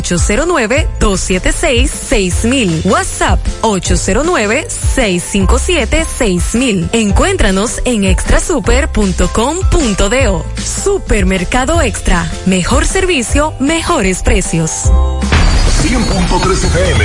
809-276-6000. WhatsApp 809-657-6000. Encuéntranos en extrasuper.com.do. Supermercado Extra. Mejor servicio, mejores precios. 100.3 FM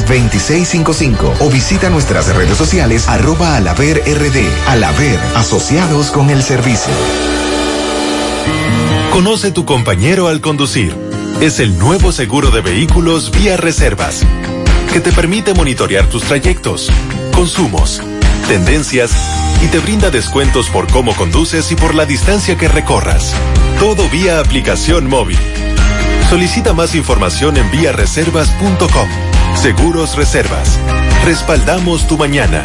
2655 o visita nuestras redes sociales arroba alaver asociados con el servicio. Conoce tu compañero al conducir. Es el nuevo seguro de vehículos vía reservas, que te permite monitorear tus trayectos, consumos, tendencias y te brinda descuentos por cómo conduces y por la distancia que recorras. Todo vía aplicación móvil. Solicita más información en viareservas.com. Seguros Reservas. Respaldamos tu mañana.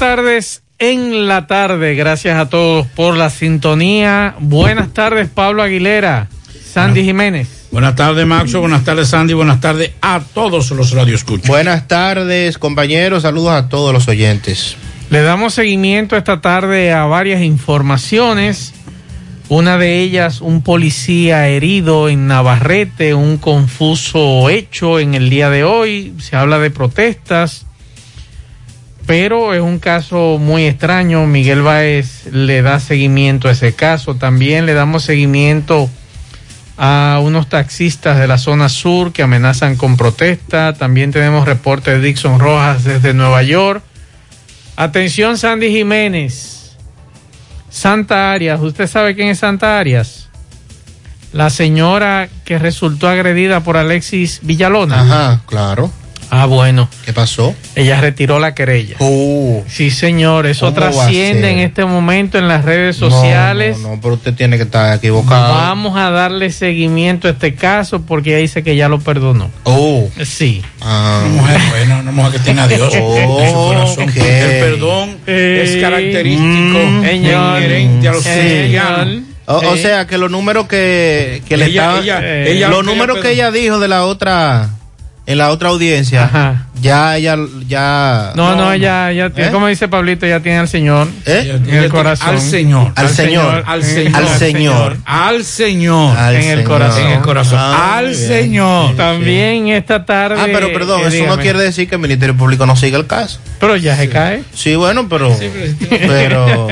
Tardes en la tarde. Gracias a todos por la sintonía. Buenas tardes, Pablo Aguilera, Sandy Jiménez. Buenas tardes, Maxo. Buenas tardes, Sandy. Buenas tardes a todos los radioescuchos. Buenas tardes, compañeros. Saludos a todos los oyentes. Le damos seguimiento esta tarde a varias informaciones. Una de ellas, un policía herido en Navarrete, un confuso hecho en el día de hoy. Se habla de protestas pero es un caso muy extraño. Miguel Báez le da seguimiento a ese caso. También le damos seguimiento a unos taxistas de la zona sur que amenazan con protesta. También tenemos reporte de Dixon Rojas desde Nueva York. Atención, Sandy Jiménez. Santa Arias. ¿Usted sabe quién es Santa Arias? La señora que resultó agredida por Alexis Villalona. Ajá, claro. Ah, bueno. ¿Qué pasó? Ella retiró la querella. Oh. Sí, señor. Eso ¿Cómo va a trasciende en este momento en las redes sociales. No, no, no, pero usted tiene que estar equivocado. Vamos a darle seguimiento a este caso porque ella dice que ya lo perdonó. Oh. Sí. Ah. Una mujer buena, una mujer que tiene a Dios Oh, en su corazón. El perdón es Eh, característico mm, señor. inherente a los Señor. O, o Sí. sea, que los números que, que le Ella- estaban- ella- eh, ella- los ella números que ella dijo de la otra en la otra audiencia. Ya ella ya No, no, no. ella, ella tiene- ¿Eh? como dice Pablito, ya tiene al Señor ¿Eh? Ella- en ella el corazón. Al Señor. Al Señor. Al Señor. al Señor. Al Señor. Al en el corazón. En el corazón. Ah, al. Señor. También esta tarde. Ah, pero perdón, eh, eso no dígame. quiere decir que el Ministerio Público no siga el caso. Pero ya se cae. Sí, bueno, pero Sí, pero- pero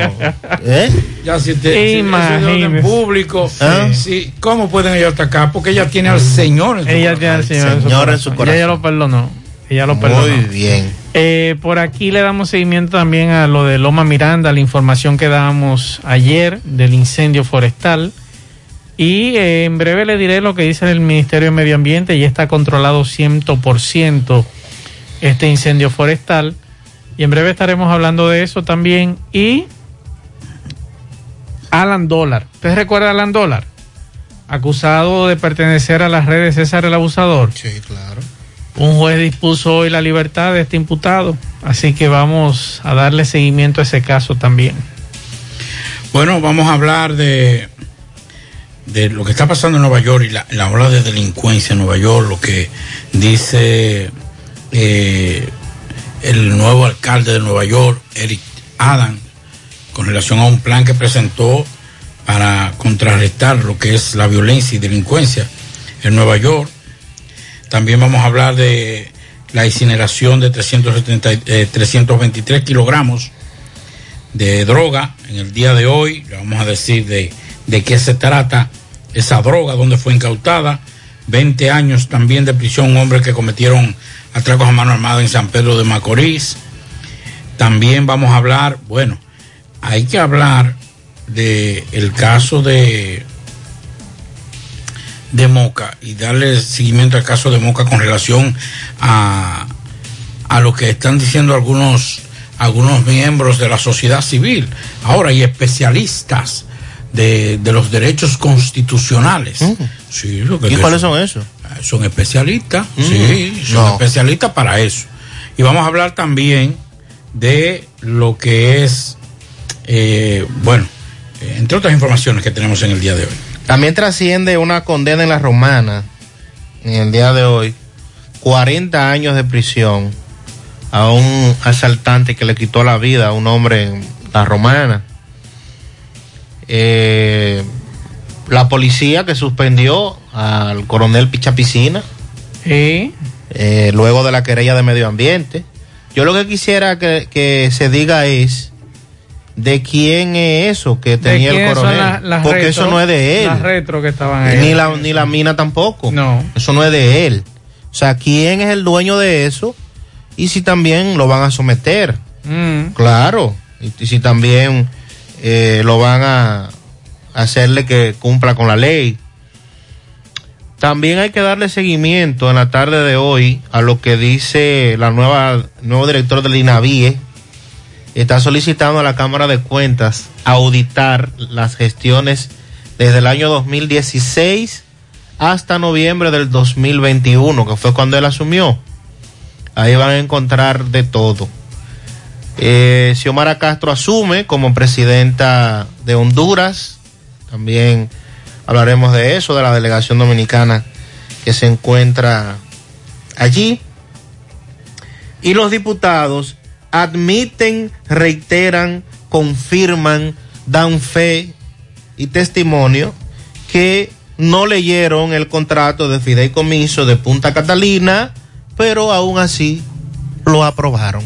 ¿eh? Ya si te si Imagínese. público, Ah. sí, ¿cómo pueden ellos atacar? Porque ella tiene al Señor en su Ella corazón. tiene al Señor, Señor en su Ya corazón. ella lo perdonó. Ella lo perdonó. Muy bien. Eh, por aquí le damos seguimiento también a lo de Loma Miranda, la información que dábamos ayer del incendio forestal. Y eh, en breve le diré lo que dice el Ministerio de Medio Ambiente. Ya está controlado 100% este incendio forestal. Y en breve estaremos hablando de eso también. Y Alan Dólar. ¿Usted recuerda a Alan Dólar? Acusado de pertenecer a las redes César el Abusador. Sí, claro. Un juez dispuso hoy la libertad de este imputado, así que vamos a darle seguimiento a ese caso también. Bueno, vamos a hablar de de lo que está pasando en Nueva York y la, la ola de delincuencia en Nueva York, lo que dice eh, el nuevo alcalde de Nueva York, Eric Adam, con relación a un plan que presentó para contrarrestar lo que es la violencia y delincuencia en Nueva York. También vamos a hablar de la incineración de 370, eh, 323 kilogramos de droga en el día de hoy. Le vamos a decir de, de qué se trata esa droga, dónde fue incautada. 20 años también de prisión, hombres que cometieron atracos a mano armada en San Pedro de Macorís. También vamos a hablar, bueno, hay que hablar de el caso de de Moca y darle seguimiento al caso de Moca con relación a, a lo que están diciendo algunos algunos miembros de la sociedad civil. Ahora hay especialistas de, de los derechos constitucionales. Mm. Sí, lo que ¿Y cuáles son esos? son especialistas, Mm, sí, son no. especialistas para eso. Y vamos a hablar también de lo que es, eh, bueno, entre otras informaciones que tenemos en el día de hoy. También trasciende una condena en la romana en el día de hoy, 40 años de prisión a un asaltante que le quitó la vida a un hombre en la romana. Eh, la policía que suspendió al coronel Pichapicina Sí. eh, luego de la querella de medio ambiente. Yo lo que quisiera que, que se diga es de quién es eso que ¿De tenía el coronel. las- las porque retro- eso no es de él. Las retro que estaban ahí. Ni la, ni la mina tampoco. No. Eso no es de él. O sea, ¿quién es el dueño de eso? Y si también lo van a someter. Mm. Claro. Y, y si también eh, lo van a hacerle que cumpla con la ley. También hay que darle seguimiento en la tarde de hoy a lo que dice la nueva nuevo director del INAVIE. Está solicitando a la Cámara de Cuentas auditar las gestiones desde el año 2016 hasta noviembre del 2021, que fue cuando él asumió. Ahí van a encontrar de todo. Eh, Xiomara Castro asume como presidenta de Honduras. También hablaremos de eso, de la delegación dominicana que se encuentra allí. Y los diputados admiten, reiteran, confirman, dan fe y testimonio que no leyeron el contrato de fideicomiso de Punta Catalina, pero aún así lo aprobaron.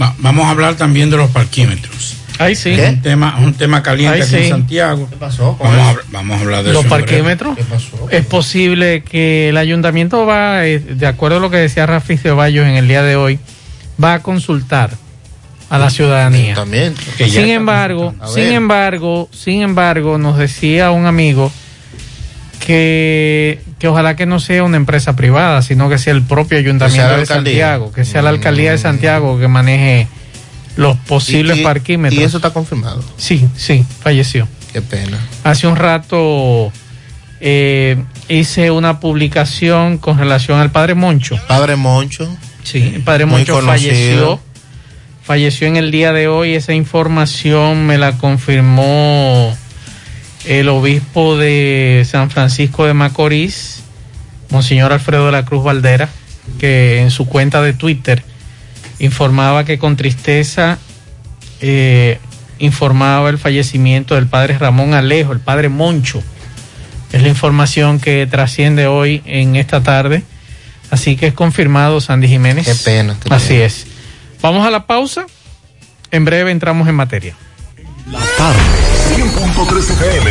Va- vamos a hablar también de los parquímetros. Ahí sí. Es un tema, un tema caliente Ahí aquí en. Santiago. ¿Qué pasó? Vamos a, habl- vamos a hablar de Los parquímetros. ¿Qué pasó? Es posible que el ayuntamiento va, eh, de acuerdo a lo que decía Rafi Ceballos en el día de hoy, va a consultar a la ciudadanía. También. Sin embargo, sin embargo, sin embargo, nos decía un amigo que, que ojalá que no sea una empresa privada, sino que sea el propio ayuntamiento de. Santiago, que sea la alcaldía de Santiago que maneje los posibles Y- y- parquímetros. Y eso está confirmado. Sí, sí, falleció. Qué pena. Hace un rato eh, hice una publicación con relación al padre Moncho. Padre Moncho. Sí, el padre Muy Moncho conocido. falleció. Falleció en el día de hoy. Esa información me la confirmó el obispo de San Francisco de Macorís, Monseñor Alfredo de la Cruz Valdera, que en su cuenta de Twitter informaba que con tristeza eh, informaba el fallecimiento del padre Ramón Alejo, el padre Moncho. Es la información que trasciende hoy en esta tarde. Así que es confirmado Sandy Jiménez. Qué pena, Así pena. es. Vamos a la pausa. En breve entramos en materia. La tarde, 100.3 FM.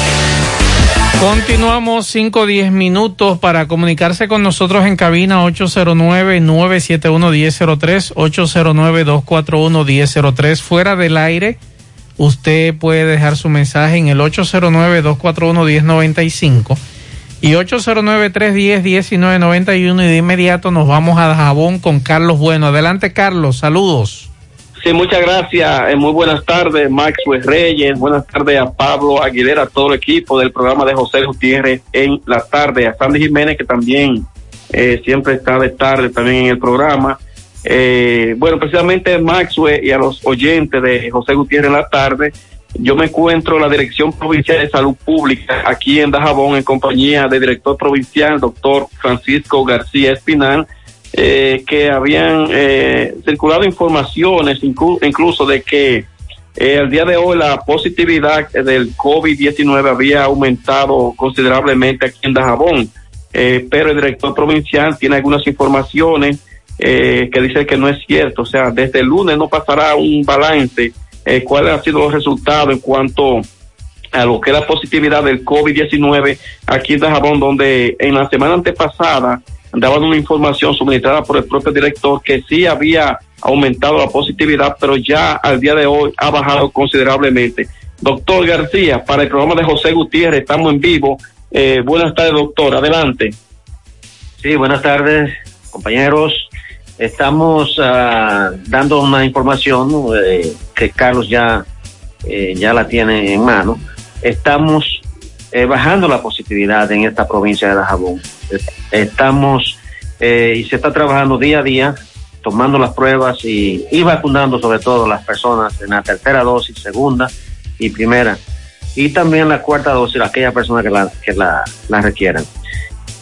Continuamos 5 o 10 minutos para comunicarse con nosotros en cabina 809-971-1003, 809-241-1003. Fuera del aire, usted puede dejar su mensaje en el 809-241-1095 y 809-310-1991 y de inmediato nos vamos a Jabón con Carlos Bueno. Adelante Carlos, saludos. Sí, muchas gracias. Eh, muy buenas tardes, Maxwell Reyes. Buenas tardes a Pablo Aguilera, a todo el equipo del programa de José Gutiérrez en la tarde. A Sandy Jiménez, que también eh, siempre está de tarde también en el programa. Eh, bueno, precisamente Maxwell y a los oyentes de José Gutiérrez en la tarde, yo me encuentro en la Dirección Provincial de Salud Pública aquí en Dajabón en compañía del director provincial, doctor Francisco García Espinal eh, que habían eh, circulado informaciones incluso de que eh, al día de hoy la positividad del COVID-19 había aumentado considerablemente aquí en Dajabón, eh, pero el director provincial tiene algunas informaciones eh, que dice que no es cierto, o sea, desde el lunes no pasará un balance eh, cuáles han sido los resultados en cuanto a lo que es la positividad del COVID-19 aquí en Dajabón, donde en la semana antepasada daban una información suministrada por el propio director que sí había aumentado la positividad, pero ya al día de hoy ha bajado considerablemente. Doctor García, para el programa de José Gutiérrez, estamos en vivo. Eh, buenas tardes, doctor. Adelante. Sí, buenas tardes, compañeros. Estamos uh, dando una información eh, que Carlos ya, eh, ya la tiene en mano. Estamos eh, bajando la positividad en esta provincia de Dajabón. Estamos eh, y se está trabajando día a día, tomando las pruebas y, vacunando sobre todo las personas en la tercera dosis, segunda y primera. Y también la cuarta dosis, aquellas personas que la, que la, la requieran.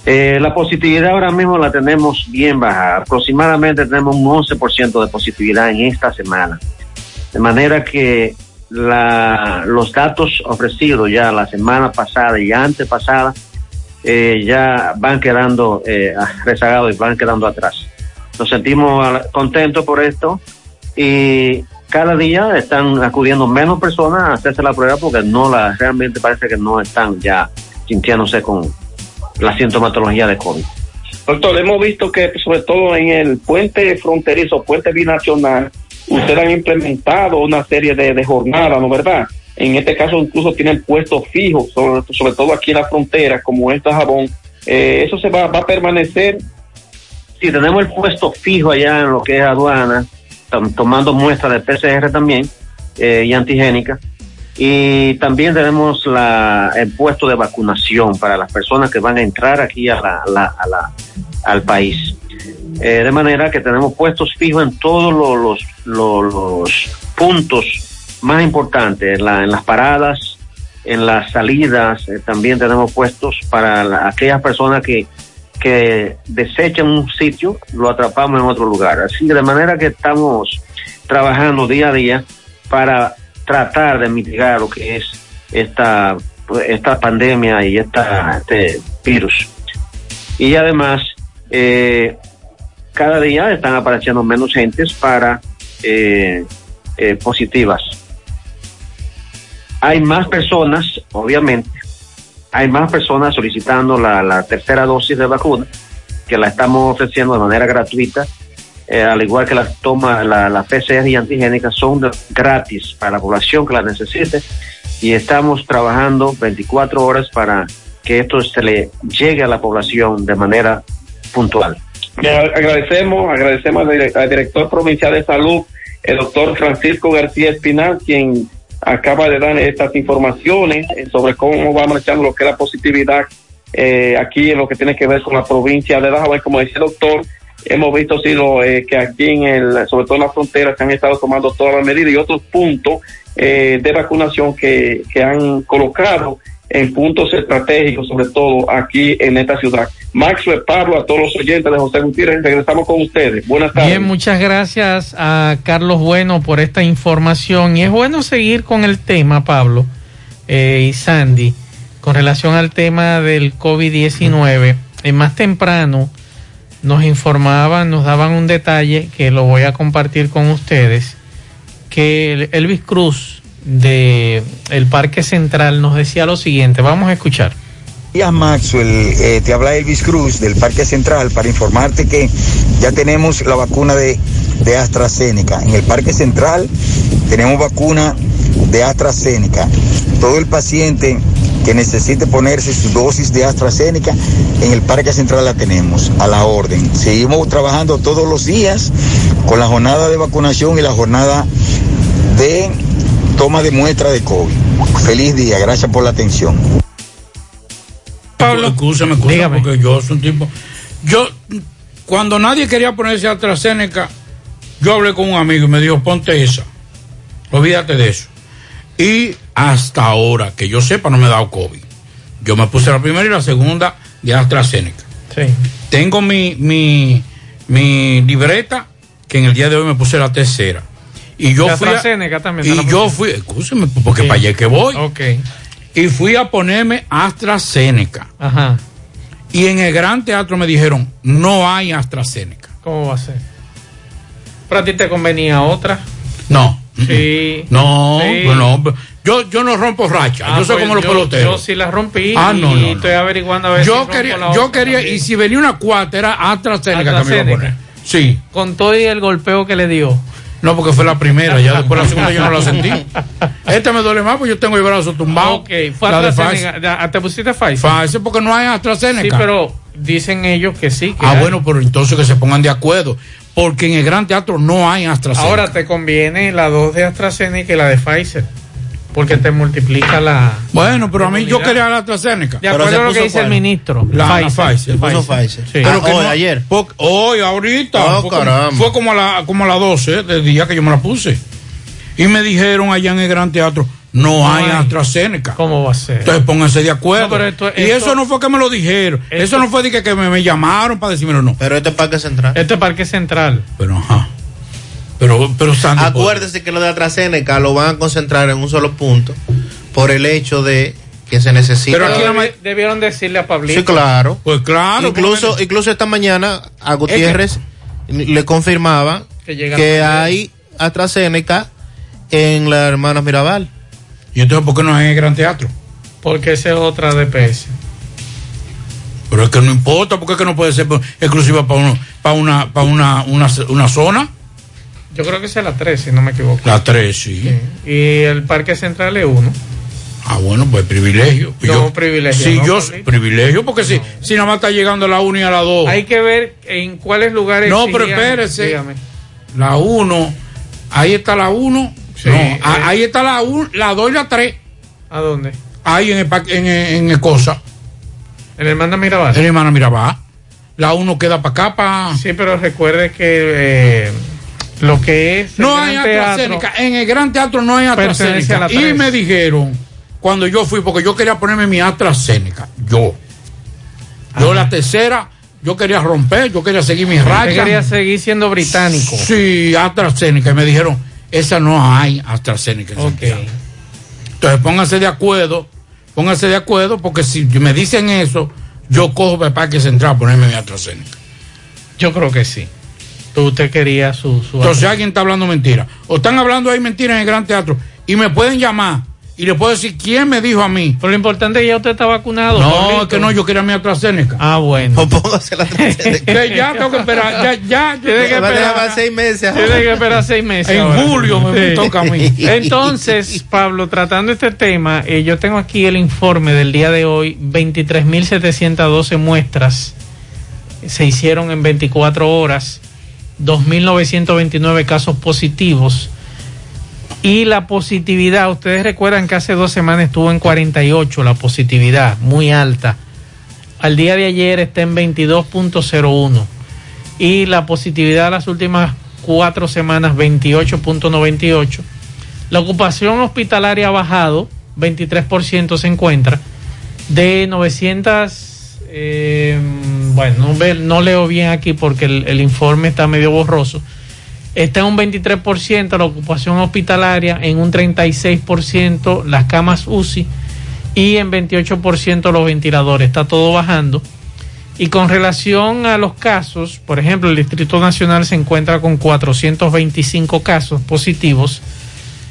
Eh, la positividad ahora mismo la tenemos bien baja. Aproximadamente tenemos un 11% de positividad en esta semana. De manera que la, los datos ofrecidos ya la semana pasada y antepasada eh, ya van quedando eh, rezagados y van quedando atrás. Nos sentimos contentos por esto y cada día están acudiendo menos personas a hacerse la prueba porque no la realmente parece que no están ya sintiéndose con la sintomatología de COVID. Doctor, hemos visto que sobre todo en el puente fronterizo, puente binacional, ustedes han implementado una serie de, jornadas, ¿no verdad? En este caso incluso tienen puestos fijos, sobre, sobre todo aquí en la frontera, como esta jabón. Eh, ¿Eso se va, va a permanecer? Sí, tenemos el puesto fijo allá en lo que es aduana, tom- tomando muestras de PCR también eh, y antigénica. Y también tenemos la, el puesto de vacunación para las personas que van a entrar aquí a la- al país. Eh, de manera que tenemos puestos fijos en todos los, los, puntos más importantes, en, la- en las paradas, en las salidas, eh, también tenemos puestos para la- aquellas personas que, que desechan un sitio, lo atrapamos en otro lugar. Así de manera que estamos trabajando día a día para tratar de mitigar lo que es esta, esta pandemia y esta, este virus. Y además, eh, cada día están apareciendo menos gentes para eh, eh, positivas. Hay más personas, obviamente, hay más personas solicitando la, tercera dosis de vacuna que la estamos ofreciendo de manera gratuita, eh, al igual que las toma, la, la PCR y antigénica son gratis para la población que la necesite y estamos trabajando 24 horas para que esto se le llegue a la población de manera puntual. Agradecemos, agradecemos al, dire- al director provincial de salud, el doctor Francisco García Espinal, quien acaba de dar estas informaciones eh, sobre cómo va marchando lo que es la positividad eh, aquí en lo que tiene que ver con la provincia de Dajabón. Como decía el doctor, hemos visto sí, lo, eh, que aquí en el, sobre todo en la frontera, se han estado tomando todas las medidas y otros puntos de vacunación que, que han colocado en puntos estratégicos, sobre todo aquí en esta ciudad. Maxwell, Pablo, a todos los oyentes de José Gutiérrez, regresamos con ustedes. Buenas tardes. Bien, muchas gracias a Carlos Bueno por esta información. Y es bueno seguir con el tema, Pablo eh, y Sandy, con relación al tema del COVID-19. Eh, más temprano nos informaban, nos daban un detalle que lo voy a compartir con ustedes, que el- Elvis Cruz de el Parque Central nos decía lo siguiente. Vamos a escuchar. días, Maxwell. Eh, te habla Elvis Cruz del Parque Central para informarte que ya tenemos la vacuna de, de AstraZeneca. En el Parque Central tenemos vacuna de AstraZeneca. Todo el paciente que necesite ponerse su dosis de AstraZeneca, en el Parque Central la tenemos, a la orden. Seguimos trabajando todos los días con la jornada de vacunación y la jornada de toma de muestra de COVID. Feliz día, gracias por la atención. Pablo, escúchame, escúchame, porque yo soy un tipo. Yo, cuando nadie quería ponerse AstraZeneca, yo hablé con un amigo y me dijo, ponte esa. Olvídate de eso. Y hasta ahora, que yo sepa, no me he dado COVID. Yo me puse la primera y la segunda de AstraZeneca. Sí. Tengo mi, mi, mi libreta, que en el día de hoy me puse la tercera. Y yo De fui. a- AstraZeneca también y yo fui, escúcheme, porque Sí. para allá es que voy. Ok. Y fui a ponerme AstraZeneca. Ajá. Y en el Gran Teatro me dijeron, no hay AstraZeneca. ¿Cómo va a ser? ¿Pero a ti te convenía otra? No. Sí. No, Sí. pues no. Yo, yo no rompo racha. Ah, yo soy pues como los yo- peloteros. Yo sí la rompí Ah, no, y no, estoy averiguando a ver si yo rompo quería, la yo otra quería, también. y si venía una cuarta era AstraZeneca, que me iba a AstraZeneca. poner. Sí. Con todo y el golpeo que le dio. No, porque fue la primera, ya después la segunda yo no la sentí. Esta me duele más porque yo tengo el brazo tumbado. Ok, fue La AstraZeneca. Ya, ¿Te pusiste Pfizer? Pfizer porque no hay AstraZeneca. Sí, pero dicen ellos que sí. que Ah, hay. bueno, pero entonces que se pongan de acuerdo. Porque en el Gran Teatro no hay AstraZeneca. Ahora te conviene la dos de AstraZeneca y la de Pfizer. Porque te multiplica la. Bueno, pero a mí yo quería la AstraZeneca. De acuerdo a lo que dice el ministro. La la Pfizer. Sí. Pero que hoy, no- ayer. porque- hoy, ahorita. Oh, fue, como, caramba. fue como a la, como a las 12 del día que yo me la puse. Y me dijeron allá en el Gran Teatro, no, No hay, hay. AstraZeneca. ¿Cómo va a ser? Entonces pónganse de acuerdo. No, pero esto- y eso no fue que me lo dijeron. Esto- eso no fue de que, que me, me llamaron para decirme no. Pero este Parque Central. Este Parque Central. Pero ajá. Pero, pero Sandy, Acuérdese que lo de AstraZeneca lo van a concentrar en un solo punto por el hecho de que se necesita. Pero aquí debi- debieron decirle a Pablito. Sí, claro. Pues claro. Incluso, incluso esta mañana a Gutiérrez le confirmaba Que que hay AstraZeneca en la hermana Mirabal. ¿Y entonces por qué no es en el Gran Teatro? Porque esa es otra DPS. Pero es que no importa, porque es que no puede ser exclusiva para uno, para una, para una, una, una zona. Yo creo que es la 3, si no me equivoco. La 3, sí. Y el Parque Central es uno. Ah, bueno, pues privilegio. No, Yo- privilegio, Sí, no, yo, Pablito. privilegio, porque si, si nada más está llegando a la 1 y a la 2. Hay que ver en cuáles lugares. No, pero espérese. Dígame. La 1, ahí está la 1. Sí, no, eh. ahí está la 1, la 2 y la 3. ¿A dónde? Ahí en el, en, en el cosa. En el Hermana Mirabal. En el Hermana Mirabal. La 1 queda para acá, para. Sí, pero recuerde que eh, lo que es. No hay Teatro AstraZeneca. En el Gran Teatro no hay AstraZeneca. Y me dijeron, cuando yo fui, porque yo quería ponerme mi AstraZeneca. Yo. Yo la tercera, yo quería romper, yo quería seguir mis rayas. quería seguir siendo británico. Sí, AstraZeneca. Y me dijeron, esa no hay AstraZeneca. en Santiago. Entonces pónganse de acuerdo, pónganse de acuerdo, porque si me dicen eso, yo cojo para el Parque Central a ponerme mi AstraZeneca. Yo creo que sí. Tú usted quería su. su Entonces alguien está hablando mentira. O están hablando ahí mentira en el Gran Teatro. Y me pueden llamar y le puedo decir quién me dijo a mí. Pero lo importante es que ya usted está vacunado. No, Pablito. es que no, yo quería mi AstraZeneca. Ah, bueno. póngase la Que ya tengo que esperar. Ya, ya. yo Tiene que esperar seis meses. Tiene que esperar seis meses. En ahora. julio me toca a mí. Entonces, Pablo, tratando este tema, eh, yo tengo aquí el informe del día de hoy. 23.712 muestras se hicieron en 24 horas. 2.929 casos positivos. Y la positividad, ustedes recuerdan que hace dos semanas estuvo en 48 la positividad, muy alta. Al día de ayer está en 22.01 y la positividad de las últimas cuatro semanas 28.98. La ocupación hospitalaria ha bajado, 23% se encuentra, de 900, eh, bueno, no, leo bien aquí porque el, el informe está medio borroso, está en un 23% la ocupación hospitalaria, en un 36% las camas UCI y en 28% los ventiladores, está todo bajando. Y con relación a los casos, por ejemplo, el Distrito Nacional se encuentra con 425 casos positivos,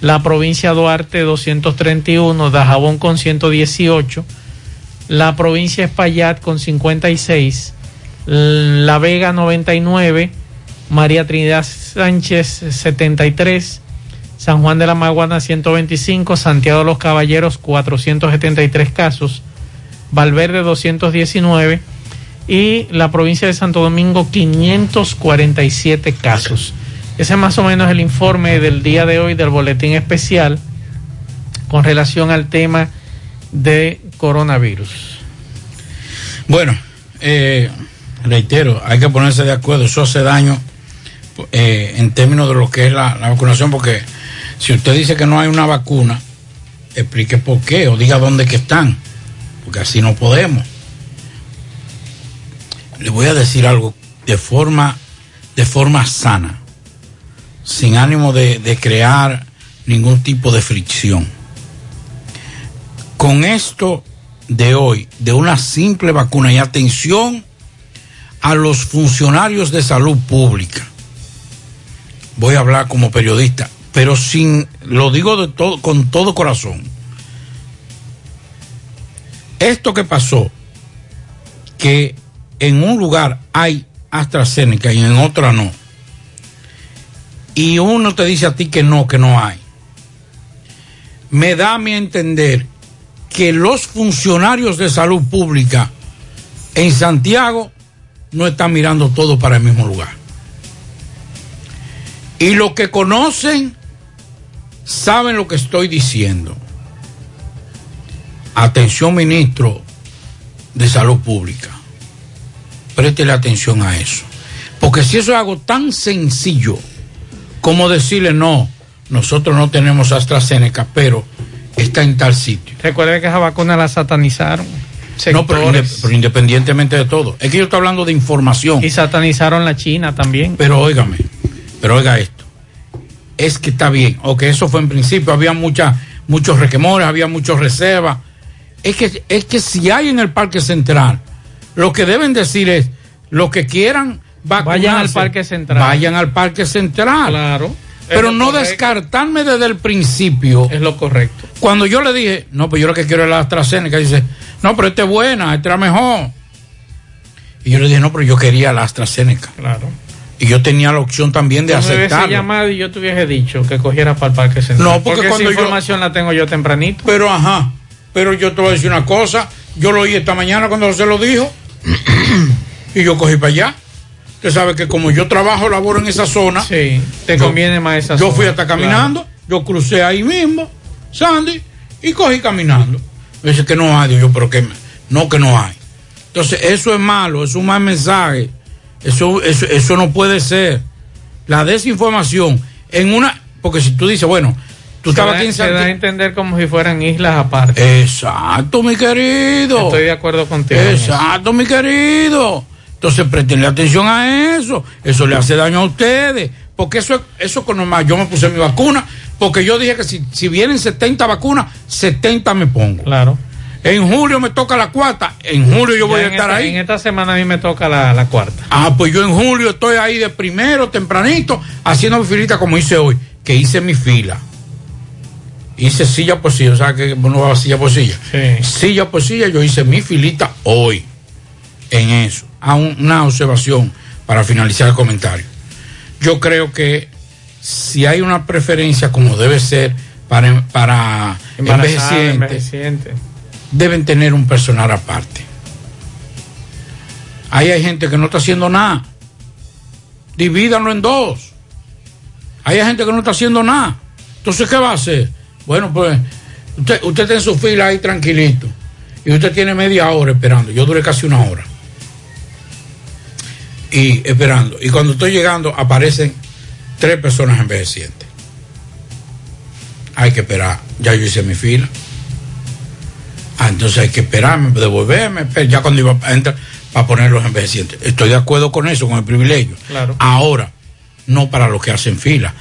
la provincia Duarte 231, Dajabón con 118, la provincia Espaillat con 56, La Vega 99, María Trinidad Sánchez 73, San Juan de la Maguana 125, Santiago de los Caballeros 473 casos, Valverde 219 y la provincia de Santo Domingo 547 casos. Ese es más o menos el informe del día de hoy del boletín especial con relación al tema de coronavirus. Bueno, eh, reitero, hay que ponerse de acuerdo, eso hace daño eh, en términos de lo que es la, la vacunación, porque si usted dice que no hay una vacuna, explique por qué o diga dónde que están, porque así no podemos. Le voy a decir algo de forma, de forma sana, sin ánimo de, de crear ningún tipo de fricción. Con esto de hoy, de una simple vacuna y atención a los funcionarios de salud pública. Voy a hablar como periodista, pero sin, lo digo de todo, con todo corazón. Esto que pasó, que en un lugar hay AstraZeneca y en otra no, y uno te dice a ti que no, que no hay, me da a mi entender que los funcionarios de salud pública en Santiago no están mirando todo para el mismo lugar. Y los que conocen saben lo que estoy diciendo. Atención, ministro de Salud Pública. Préstele atención a eso. Porque si eso es algo tan sencillo como decirle, no, nosotros no tenemos AstraZeneca, pero está en tal sitio. Recuerde que esa vacuna la satanizaron. No, pero, sectores. inde- pero independientemente de todo. Es que yo estoy hablando de información. Y satanizaron la China también. Pero óigame, pero oiga esto. es que está bien. O que eso fue en principio, había mucha, muchos requemores, había muchas reservas. Es que, es que si hay en el Parque Central, lo que deben decir es, los que quieran vacunarse, Vayan al Parque Central. Vayan al Parque Central. Claro. Pero no correcto. descartarme desde el principio. Es lo correcto. Cuando yo le dije, no, pues yo lo que quiero es la AstraZeneca, dice, no, pero esta es buena, esta es mejor. Y yo le dije, no, pero yo quería la AstraZeneca. Claro. Y yo tenía la opción también de aceptarlo. llamado y yo te hubiese dicho que cogiera para el Parque Central. No, porque cuando esa yo- información la tengo yo tempranito. Pero ajá, pero yo te voy a decir una cosa, yo lo oí esta mañana cuando se lo dijo y yo cogí para allá. Usted sabe que como yo trabajo, laboro en esa zona. Sí, te yo- conviene más esa Yo zona, fui hasta caminando, yo crucé ahí mismo, Sandy, y cogí caminando. Me dice que no hay, digo yo, pero que no que no hay. Entonces, eso es malo, es un mal mensaje. Eso, eso, eso no puede ser. La desinformación en una, porque si tú dices, bueno, tú Se estabas da- aquí en se da a entender como si fueran islas aparte. Exacto, mi querido. Estoy de acuerdo contigo. Exacto, mi querido. Entonces, prestenle atención a eso. Eso le hace daño a ustedes. Porque eso es eso con normal. Yo me puse mi vacuna. Porque yo dije que si, si vienen 70 vacunas, 70 me pongo. Claro. En julio me toca la cuarta. En julio yo voy Ya a estar esta- ahí. En esta semana a mí me toca la, la cuarta. Ah, pues yo en julio estoy ahí de primero, tempranito, haciendo mi filita como hice hoy, que hice mi fila. Hice silla por silla, o sea que uno va silla por silla. Silla por silla, yo hice mi filita hoy en eso. A un- una observación para finalizar el comentario. Yo creo que si hay una preferencia como debe ser para, para envejecientes, envejeciente. deben tener un personal aparte. Ahí hay gente que no está haciendo nada. Divídanlo en dos. Ahí hay gente que no está haciendo nada. Entonces, ¿qué va a hacer? Bueno, pues usted, usted está en su fila ahí tranquilito. Y usted tiene media hora esperando. Yo duré casi una hora. Y esperando. Y cuando estoy llegando, aparecen tres personas envejecientes. Hay que esperar. Ya yo hice mi fila. Ah, entonces hay que esperarme, devolverme, esper- ya cuando iba a entrar para poner los envejecientes. Estoy de acuerdo con eso, con el privilegio. Claro. Ahora, no para los que hacen fila.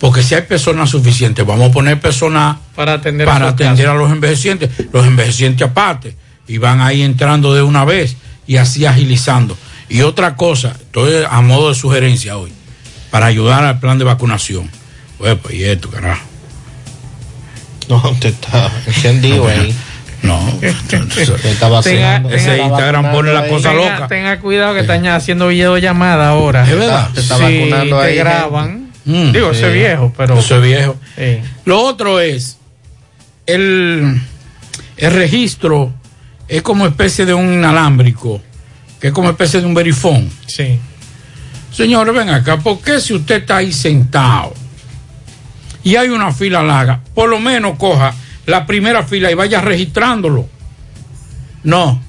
Porque si hay personas suficientes, vamos a poner personas Para atender para atender a los envejecientes, los envejecientes aparte, y van ahí entrando de una vez y así agilizando. Y otra cosa, estoy a modo de sugerencia hoy, para ayudar al plan de vacunación. Pues, pues, y esto, carajo. No, usted está encendido ahí. No, Usted está vacilando. ese Instagram pone la cosa loca. Tenga cuidado que están haciendo videollamada ahora. Es verdad. Te está Sí, vacunando te ahí, graban. Mm, Digo, ese sí. viejo, pero. Es viejo. Sí. Lo otro es el, el registro es como especie de un inalámbrico, que es como especie de un verifón. Sí. Señores, ven acá, ¿por qué si usted está ahí sentado y hay una fila larga, por lo menos coja la primera fila y vaya registrándolo? No,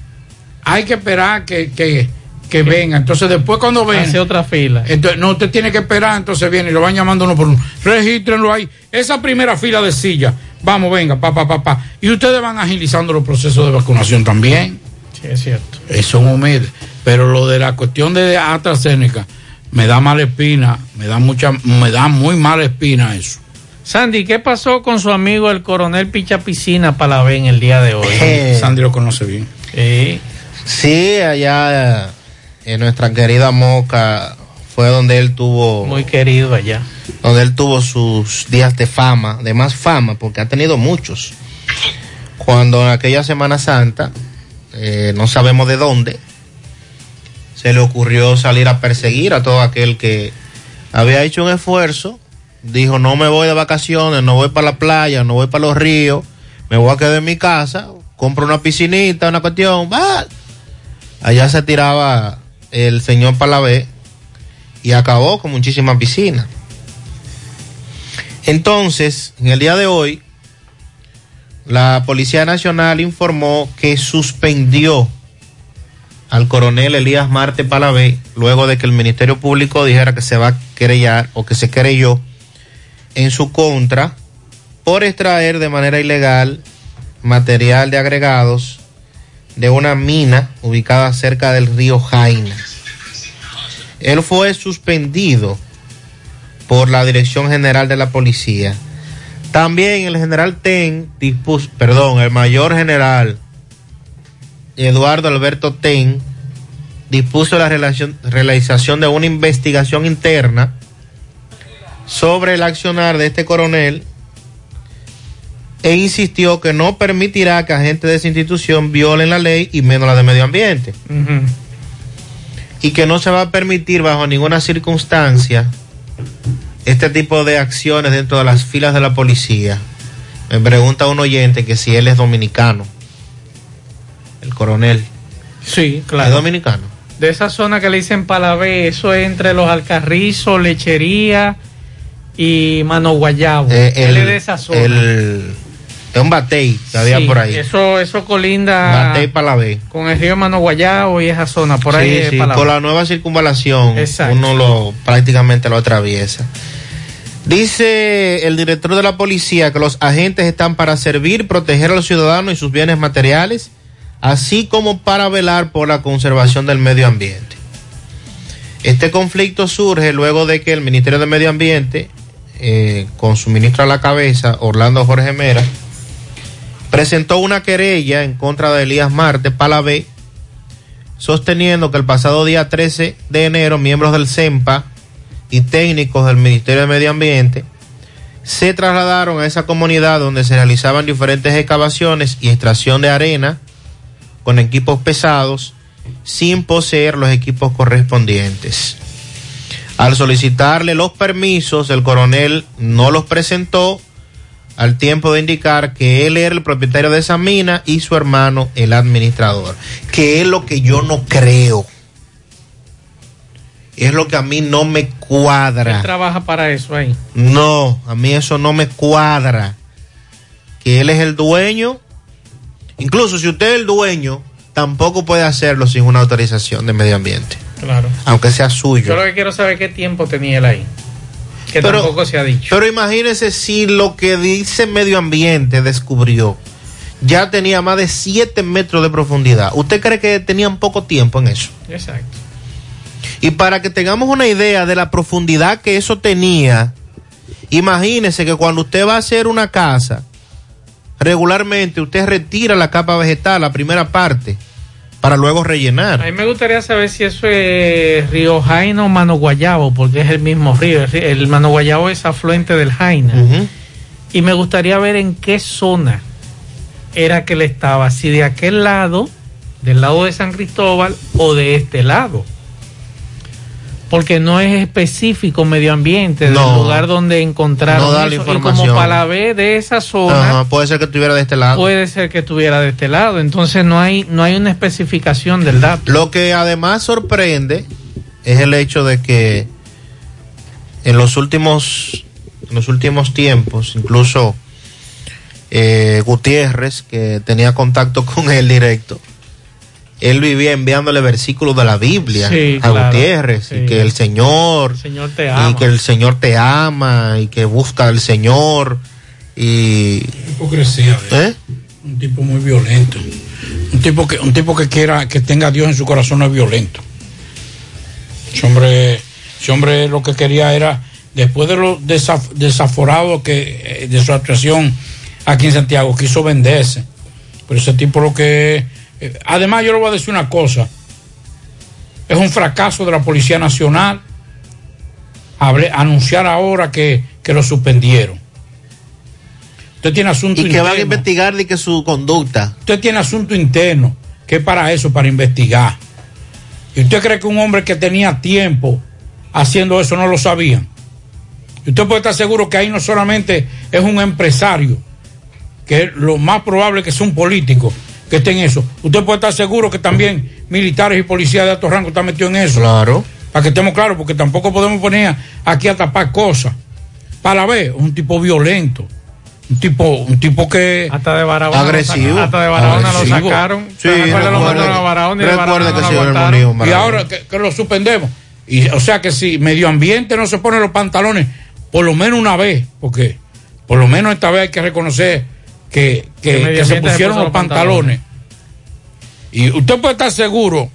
hay que esperar que, que, que venga. Entonces después cuando venga... Hace otra fila. Entonces, no, usted tiene que esperar, entonces viene y lo van llamando uno por uno. Regístrenlo ahí. Esa primera fila de silla, vamos, venga, pa, pa, pa, pa. Y ustedes van agilizando los procesos de vacunación también. Sí, es cierto. Eso son humildes. Pero lo de la cuestión de AstraZeneca, me da mala espina, me da mucha, me da muy mala espina eso. Sandy, ¿qué pasó con su amigo el coronel Picha Piscina Palavé en el día de hoy? Eh, Sandy lo conoce bien. Sí. Sí, allá eh, en nuestra querida Moca fue donde él tuvo Muy querido allá. donde él tuvo sus días de fama, de más fama, porque ha tenido muchos. Cuando en aquella Semana Santa, eh, no sabemos de dónde, se le ocurrió salir a perseguir a todo aquel que había hecho un esfuerzo, dijo no me voy de vacaciones, no voy para la playa, no voy para los ríos, me voy a quedar en mi casa, compro una piscinita, una cuestión, va. Allá se tiraba el señor Palavé y acabó con muchísimas piscinas. Entonces, en el día de hoy, la Policía Nacional informó que suspendió al coronel Elías Marte Palavé luego de que el Ministerio Público dijera que se va a querellar o que se querelló en su contra por extraer de manera ilegal material de agregados de una mina ubicada cerca del río Jaina. Él fue suspendido por la Dirección General de la Policía. También el general Ten dispuso, perdón, el mayor general Eduardo Alberto Ten dispuso la relación- realización de una investigación interna sobre el accionar de este coronel e insistió que no permitirá que agentes de esa institución violen la ley y menos la de medio ambiente. Y que no se va a permitir bajo ninguna circunstancia este tipo de acciones dentro de las filas de la policía. Me pregunta un oyente que si él es dominicano, el coronel. Sí, ¿Es claro. dominicano? De esa zona que le dicen Palabé, eso es entre los Alcarrizos, Lechería y Mano Guayabo. Eh, Él es de esa zona. el- es un batey que había Sí, por ahí. Eso, eso colinda Batey Palabé. con el río Mano Guayabo y esa zona. Por ahí sí, es sí, Palabé. por la nueva circunvalación Exacto. uno lo prácticamente lo atraviesa. Dice el director de la policía que los agentes están para servir, proteger a los ciudadanos y sus bienes materiales, así como para velar por la conservación del medio ambiente. Este conflicto surge luego de que el Ministerio de Medio Ambiente, eh, con su ministro a la cabeza, Orlando Jorge Mera, presentó una querella en contra de Elías Marte Palabé, sosteniendo que el pasado día 13 de enero miembros del CEMPA y técnicos del Ministerio de Medio Ambiente se trasladaron a esa comunidad donde se realizaban diferentes excavaciones y extracción de arena con equipos pesados sin poseer los equipos correspondientes. Al solicitarle los permisos, el coronel no los presentó al tiempo de indicar que él era el propietario de esa mina y su hermano el administrador. Que es lo que yo no creo. Es lo que a mí no me cuadra. Él trabaja para eso ahí. No, a mí eso no me cuadra. Que él es el dueño. Incluso si usted es el dueño, tampoco puede hacerlo sin una autorización de medio ambiente, Claro. aunque sea suyo. Yo lo que quiero saber qué tiempo tenía él ahí. Que Pero- tampoco se ha dicho. Pero imagínese si lo que dice medio ambiente descubrió ya tenía más de 7 metros de profundidad. ¿Usted cree que tenían poco tiempo en eso? Exacto. Y para que tengamos una idea de la profundidad que eso tenía, imagínese que cuando usted va a hacer una casa, regularmente usted retira la capa vegetal, la primera parte, para luego rellenar. A mí me gustaría saber si eso es Río Jaina o Mano Guayabo, porque es el mismo río. El, Mano Guayabo es afluente del Jaina. Y me gustaría ver en qué zona era que él estaba, si de aquel lado, del lado de San Cristóbal o de este lado. Porque no es específico medio ambiente del lugar donde encontraron No da la eso. Y información. como para ver de esa zona, Ajá, puede ser que estuviera de este lado. puede ser que estuviera de este lado. Entonces no hay, no hay una especificación del dato. Lo que además sorprende es el hecho de que en los últimos, en los últimos tiempos, incluso eh, Gutiérrez, que tenía contacto con él directo, él vivía enviándole versículos de la Biblia Sí, a claro, Gutiérrez, y que el Señor, Señor te ama. y que el Señor te ama, y que busca al Señor, y... Hipocresía. ¿Eh? Un tipo muy violento. Un tipo que, un tipo que quiera, que tenga a Dios en su corazón no es violento. Ese hombre, ese hombre lo que quería era, después de lo desaf- desaforado que, eh, de su actuación aquí en Santiago, quiso venderse. Pero ese tipo lo que. Eh, además, yo le voy a decir una cosa. Es un fracaso de la Policía Nacional anunciar ahora que, que lo suspendieron. Usted tiene asunto Y que van a interno. investigar de que su conducta. Usted tiene asunto interno, que es para eso, para investigar. ¿Y usted cree que un hombre que tenía tiempo haciendo eso no lo sabía? Y usted puede estar seguro que ahí no solamente es un empresario, que es lo más probable que sea un político que esté en eso. Usted puede estar seguro que también militares y policías de alto rango están metidos en eso. Claro. Para que estemos claros, porque tampoco podemos poner aquí a tapar cosas. Para ver, un tipo violento. Un tipo, un tipo que. Hasta de Barahona lo Agresivo. hasta de Barahona lo sacaron. Sí, ¿Se acuerdan lo recuerde- mandaron a Barahona y Barahona que lo Y ahora que, que lo suspendemos. Y, o sea que si medio ambiente no se pone los pantalones, por lo menos una vez, porque por lo menos esta vez hay que reconocer que, que- se pusieron los pantalones. Y usted puede estar seguro.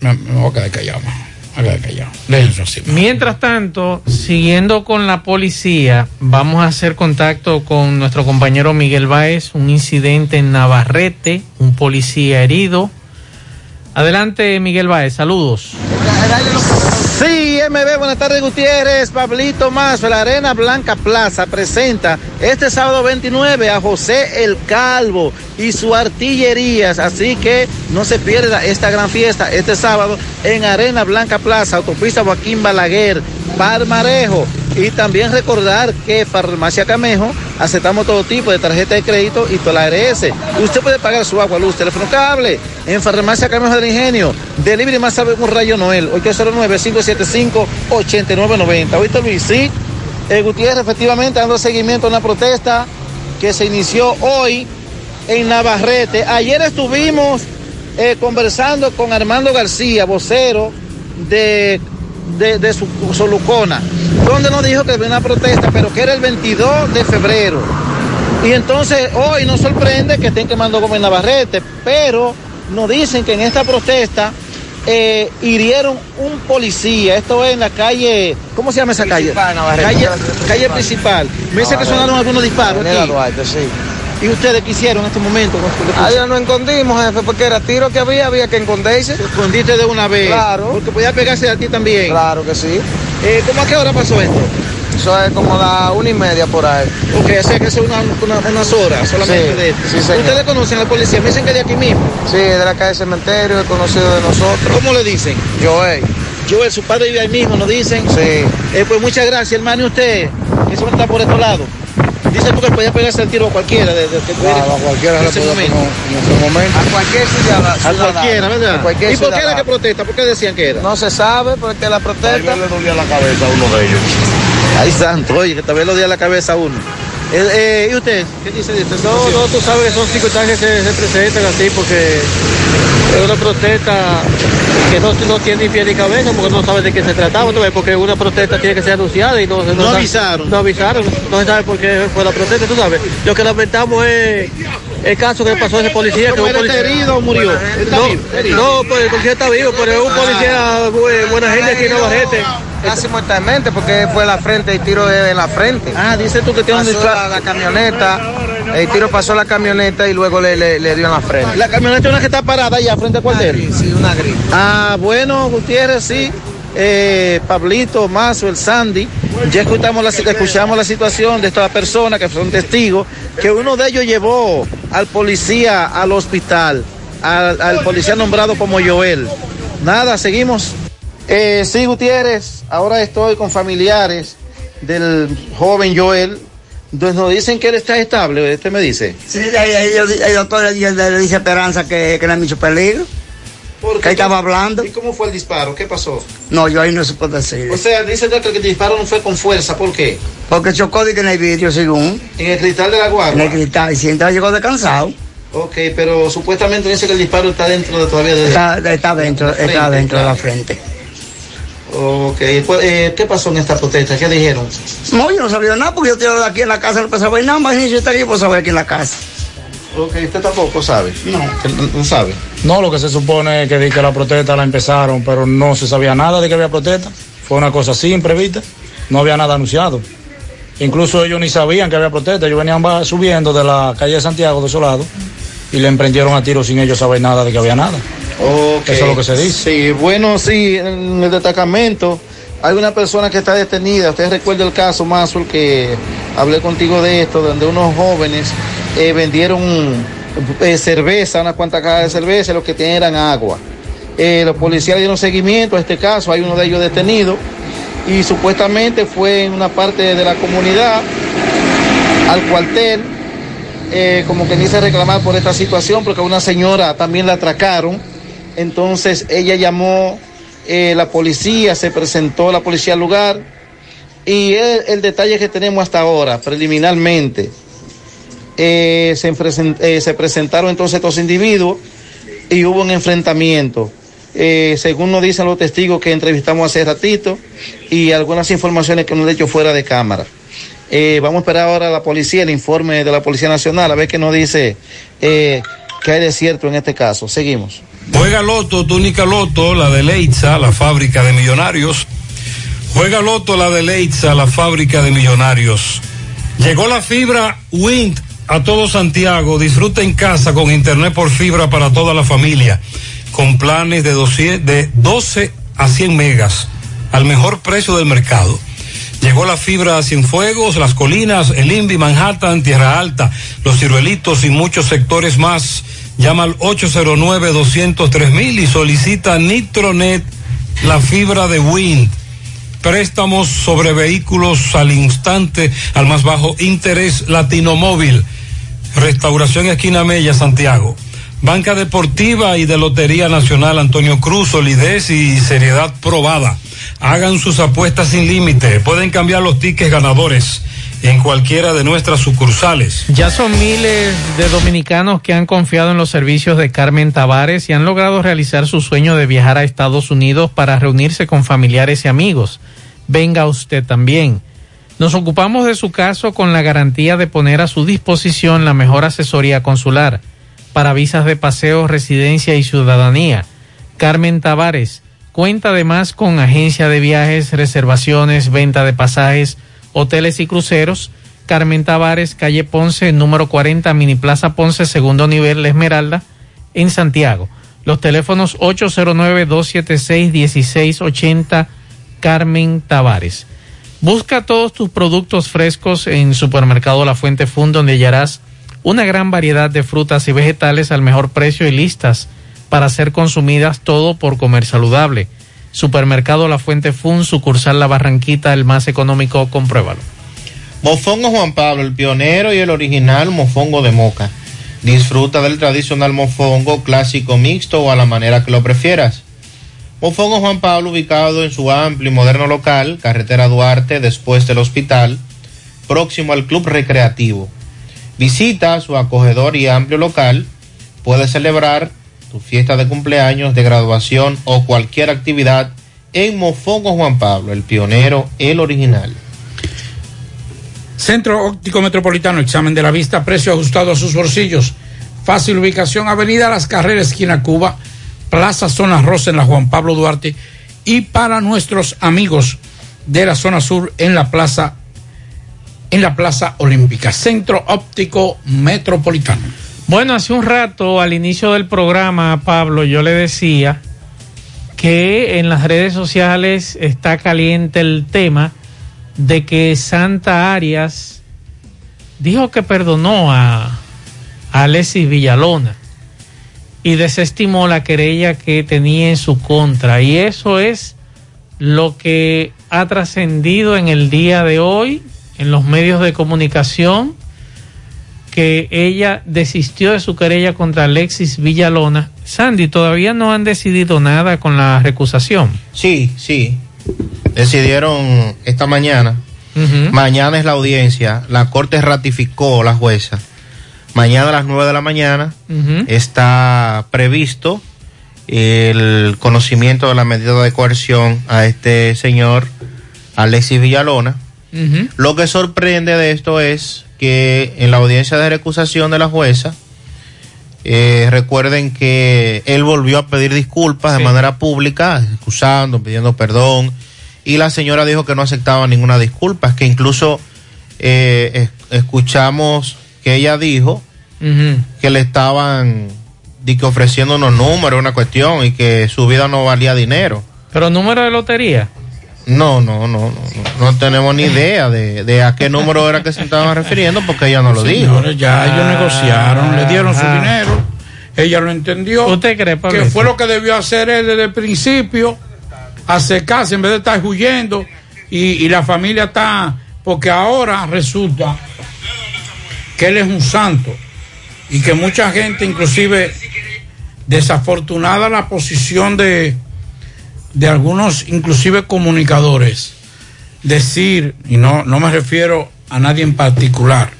Me, me voy a quedar callado. man. Mientras tanto, siguiendo con la policía, vamos a hacer contacto con nuestro compañero Miguel Báez, un incidente en Navarrete, un policía herido. Adelante, Miguel Báez, saludos. Sí, MB, buenas tardes Gutiérrez, Pablito Mazo, la Arena Blanca Plaza presenta este sábado 29 a José el Calvo y su artillerías, así que no se pierda esta gran fiesta este sábado en Arena Blanca Plaza, autopista Joaquín Balaguer, Parmarejo. Y también recordar que Farmacia Camejo aceptamos todo tipo de tarjeta de crédito y toda la ARS. Usted puede pagar su agua, luz, teléfono cable en Farmacia Camejo del Ingenio. Delivery más sabe un rayo Noel, 809-575-8990. ¿Oíste Luis? Sí. Eh, Gutiérrez efectivamente dando seguimiento a una protesta que se inició hoy en Navarrete. Ayer estuvimos eh, conversando con Armando García, vocero de, de, de su, Solucona, donde nos dijo que había una protesta, pero que era el 22 de febrero. Y entonces hoy nos sorprende que estén quemando como en Navarrete, pero nos dicen que en esta protesta eh, hirieron un policía. Esto es en la calle, ¿cómo se llama esa calle? Calle, calle principal. Me dice que sonaron algunos disparos. Aquí. ¿Y ustedes qué hicieron en este momento? Ayer nos escondimos, jefe, porque era tiro que había, había que esconderse. ¿Te escondiste de una vez? Claro. Porque podía pegarse a ti también. Claro que sí. Eh, ¿Cómo a qué hora pasó esto? Eso es como la una y media por ahí. Ok, o sea que es una, una- unas horas solamente Sí, de esto. sí, señor. ¿Ustedes conocen a la policía? Me dicen que de aquí mismo. Sí, de la calle Cementerio, es conocido de nosotros. ¿Cómo le dicen? Joel. Joel, su padre vive ahí mismo, nos dicen. Sí. Eh, pues muchas gracias, hermano. ¿Y usted? Eso está por estos lados. Dice tú que podía pegarse el tiro a cualquiera. De, de- a cualquiera en le ese podía momento. en ese momento. A cualquier ciudadano. A cualquiera, ¿verdad? A cualquier ¿Y por qué era que protesta? ¿Por qué decían que era? No se sabe, porque la protesta. le dolía la cabeza a uno de ellos. Ay, santo, oye, que también lo dio la cabeza a uno. Eh, eh, ¿Y usted? ¿Qué dice de esta No, no, tú sabes que son circunstancias que se presentan así porque es una protesta que no, no tiene ni pie ni cabeza porque no sabe de qué se trataba, ¿tú ves? porque una protesta tiene que ser anunciada y no, No sabe- avisaron. No avisaron, no se sabe por qué fue la protesta, tú sabes. Lo que lamentamos es el caso que pasó a ese policía. que ¿Cómo un policía- herido o murió? ¿Está No, no, pues el policía está vivo, pero es un policía bu- buena gente aquí en Navarrete. Casi muertamente porque fue la frente, el tiro es en la frente. Ah, dice tú que tiene un disparo. la, la camioneta, el tiro pasó la camioneta y luego le, le- le dio en la frente. La camioneta es una que está parada allá frente al cuartel. Sí, una gris. Ah, bueno, Gutiérrez, sí. Eh, Pablito, Mazo, el Sandy, ya escuchamos la, escuchamos la situación de estas personas que son testigos, que uno de ellos llevó al policía al hospital, al, al policía nombrado como Joel. Nada, seguimos. Eh, sí, Gutiérrez, ahora estoy con familiares del joven Joel, donde nos dicen que él está estable, este me dice. Sí, el doctor le, dice- Esperanza que, que no hay mucho peligro. Que ahí estaba hablando. ¿Y cómo fue el disparo? ¿Qué pasó? No, yo ahí no se puede decir. O sea, dice que el disparo no fue con fuerza, ¿por qué? Porque chocó de que en el vidrio, según. En el cristal de la guagua. En el cristal. Y si entra llegó descansado. Ok, pero supuestamente dice que el disparo está dentro de todavía de... Está, está dentro, está dentro de la frente. Ok, pues, eh, ¿qué pasó en esta protesta? ¿Qué dijeron? No, yo no sabía nada porque yo estoy aquí en la casa, no pensaba en nada. Imagínese, yo estaría por saber aquí en la casa. Ok, usted tampoco sabe. No. No sabe. No, lo que se supone que di que la protesta la empezaron, pero no se sabía nada de que había protesta. Fue una cosa así imprevista. No había nada anunciado. Incluso ellos ni sabían que había protesta. Ellos venían subiendo de la calle de Santiago de Solado y le emprendieron a tiro sin ellos saber nada de que había nada. Eso es lo que se dice. Sí, bueno, sí, en el destacamento hay una persona que está detenida. Usted recuerda el caso, Mazul, que hablé contigo de esto, donde unos jóvenes eh, vendieron eh, cerveza, unas cuantas cajas de cerveza, y lo que tenían eran agua. Eh, los policías dieron seguimiento a este caso, hay uno de ellos detenido y supuestamente fue en una parte de la comunidad al cuartel, como que dice reclamar por esta situación, porque a una señora también la atracaron. Entonces ella llamó eh, la policía, se presentó la policía al lugar y el, detalle que tenemos hasta ahora, preliminarmente, eh, eh, se presentaron entonces estos individuos y hubo un enfrentamiento. Según nos dicen los testigos que entrevistamos hace ratito y algunas informaciones que nos han hecho fuera de cámara. Vamos a esperar ahora a la policía, el informe de la Policía Nacional, a ver qué nos dice ¿Qué hay de cierto en este caso? Seguimos. Juega Loto, túnica Loto, la de Leitza, la fábrica de millonarios. Juega Loto, la de Leitza, la fábrica de millonarios. Llegó la fibra Wind a todo Santiago. Disfruta en casa con internet por fibra para toda la familia. Con planes de 12, de 12 a 100 megas al mejor precio del mercado. Llegó la fibra a Cienfuegos, Las Colinas, El Invi, Manhattan, Tierra Alta, Los Ciruelitos y muchos sectores más. Llama al 809-203 y solicita Nitronet, la fibra de Wind. Préstamos sobre vehículos al instante, al más bajo interés, Latino Móvil. Restauración Esquina Mella, Santiago. Banca Deportiva y de Lotería Nacional Antonio Cruz, solidez y seriedad probada. Hagan sus apuestas sin límite. Pueden cambiar los tickets ganadores en cualquiera de nuestras sucursales. Ya son miles de dominicanos que han confiado en los servicios de Carmen Tavares y han logrado realizar su sueño de viajar a Estados Unidos para reunirse con familiares y amigos. Venga usted también. Nos ocupamos de su caso con la garantía de poner a su disposición la mejor asesoría consular para visas de paseo, residencia y ciudadanía. Carmen Tavares cuenta además con agencia de viajes, reservaciones, venta de pasajes, hoteles y cruceros. Carmen Tavares, calle Ponce, número 40, Mini Plaza Ponce, segundo nivel, La Esmeralda, en Santiago. Los teléfonos 809-276-1680, Carmen Tavares. Busca todos tus productos frescos en Supermercado La Fuente Fund, donde hallarás una gran variedad de frutas y vegetales al mejor precio y listas para ser consumidas todo por comer saludable. Supermercado La Fuente Fun, sucursal La Barranquita, el más económico, compruébalo. Mofongo Juan Pablo, el pionero y el original mofongo de moca. Disfruta del tradicional mofongo clásico mixto o a la manera que lo prefieras. Mofongo Juan Pablo, ubicado en su amplio y moderno local, carretera Duarte, después del hospital, próximo al Club Recreativo. Visita su acogedor y amplio local. Puedes celebrar tu fiesta de cumpleaños, de graduación o cualquier actividad en Mofongo Juan Pablo, el pionero, el original. Centro Óptico Metropolitano, examen de la vista, precio ajustado a sus bolsillos. Fácil ubicación, Avenida Las Carreras, esquina Cuba, Plaza Zona Rosa en la Juan Pablo Duarte y para nuestros amigos de la zona sur en la Plaza en la Plaza Olímpica, Centro Óptico Metropolitano. Bueno, hace un rato al inicio del programa, Pablo, yo le decía que en las redes sociales está caliente el tema de que Santa Arias dijo que perdonó a, a Alexis Villalona y desestimó la querella que tenía en su contra. Y eso es lo que ha trascendido en el día de hoy en los medios de comunicación que ella desistió de su querella contra Alexis Villalona. Sandy, todavía no han decidido nada con la recusación. Sí, sí. Decidieron esta mañana. Mañana es la audiencia. La corte ratificó la jueza. Mañana a las 9 de la mañana está previsto el conocimiento de la medida de coerción a este señor Alexis Villalona. Lo que sorprende de esto es que en la audiencia de recusación de la jueza, eh, recuerden que él volvió a pedir disculpas de manera pública, excusando, pidiendo perdón, y la señora dijo que no aceptaba ninguna disculpa, que incluso eh, escuchamos que ella dijo que le estaban que ofreciendo unos números, una cuestión, y que su vida no valía dinero. ¿Pero número de lotería? No, no, no, no, no tenemos ni idea de, a qué número era que se estaban refiriendo porque ella no lo dijo. Ya ellos negociaron, le dieron su dinero, ella lo entendió. ¿Usted cree, Que fue lo que debió hacer él desde el principio, acercarse en vez de estar huyendo y, y la familia está, porque ahora resulta que él es un santo y que mucha gente, inclusive desafortunada la posición de de algunos, inclusive comunicadores, decir, y no, no me refiero a nadie en particular,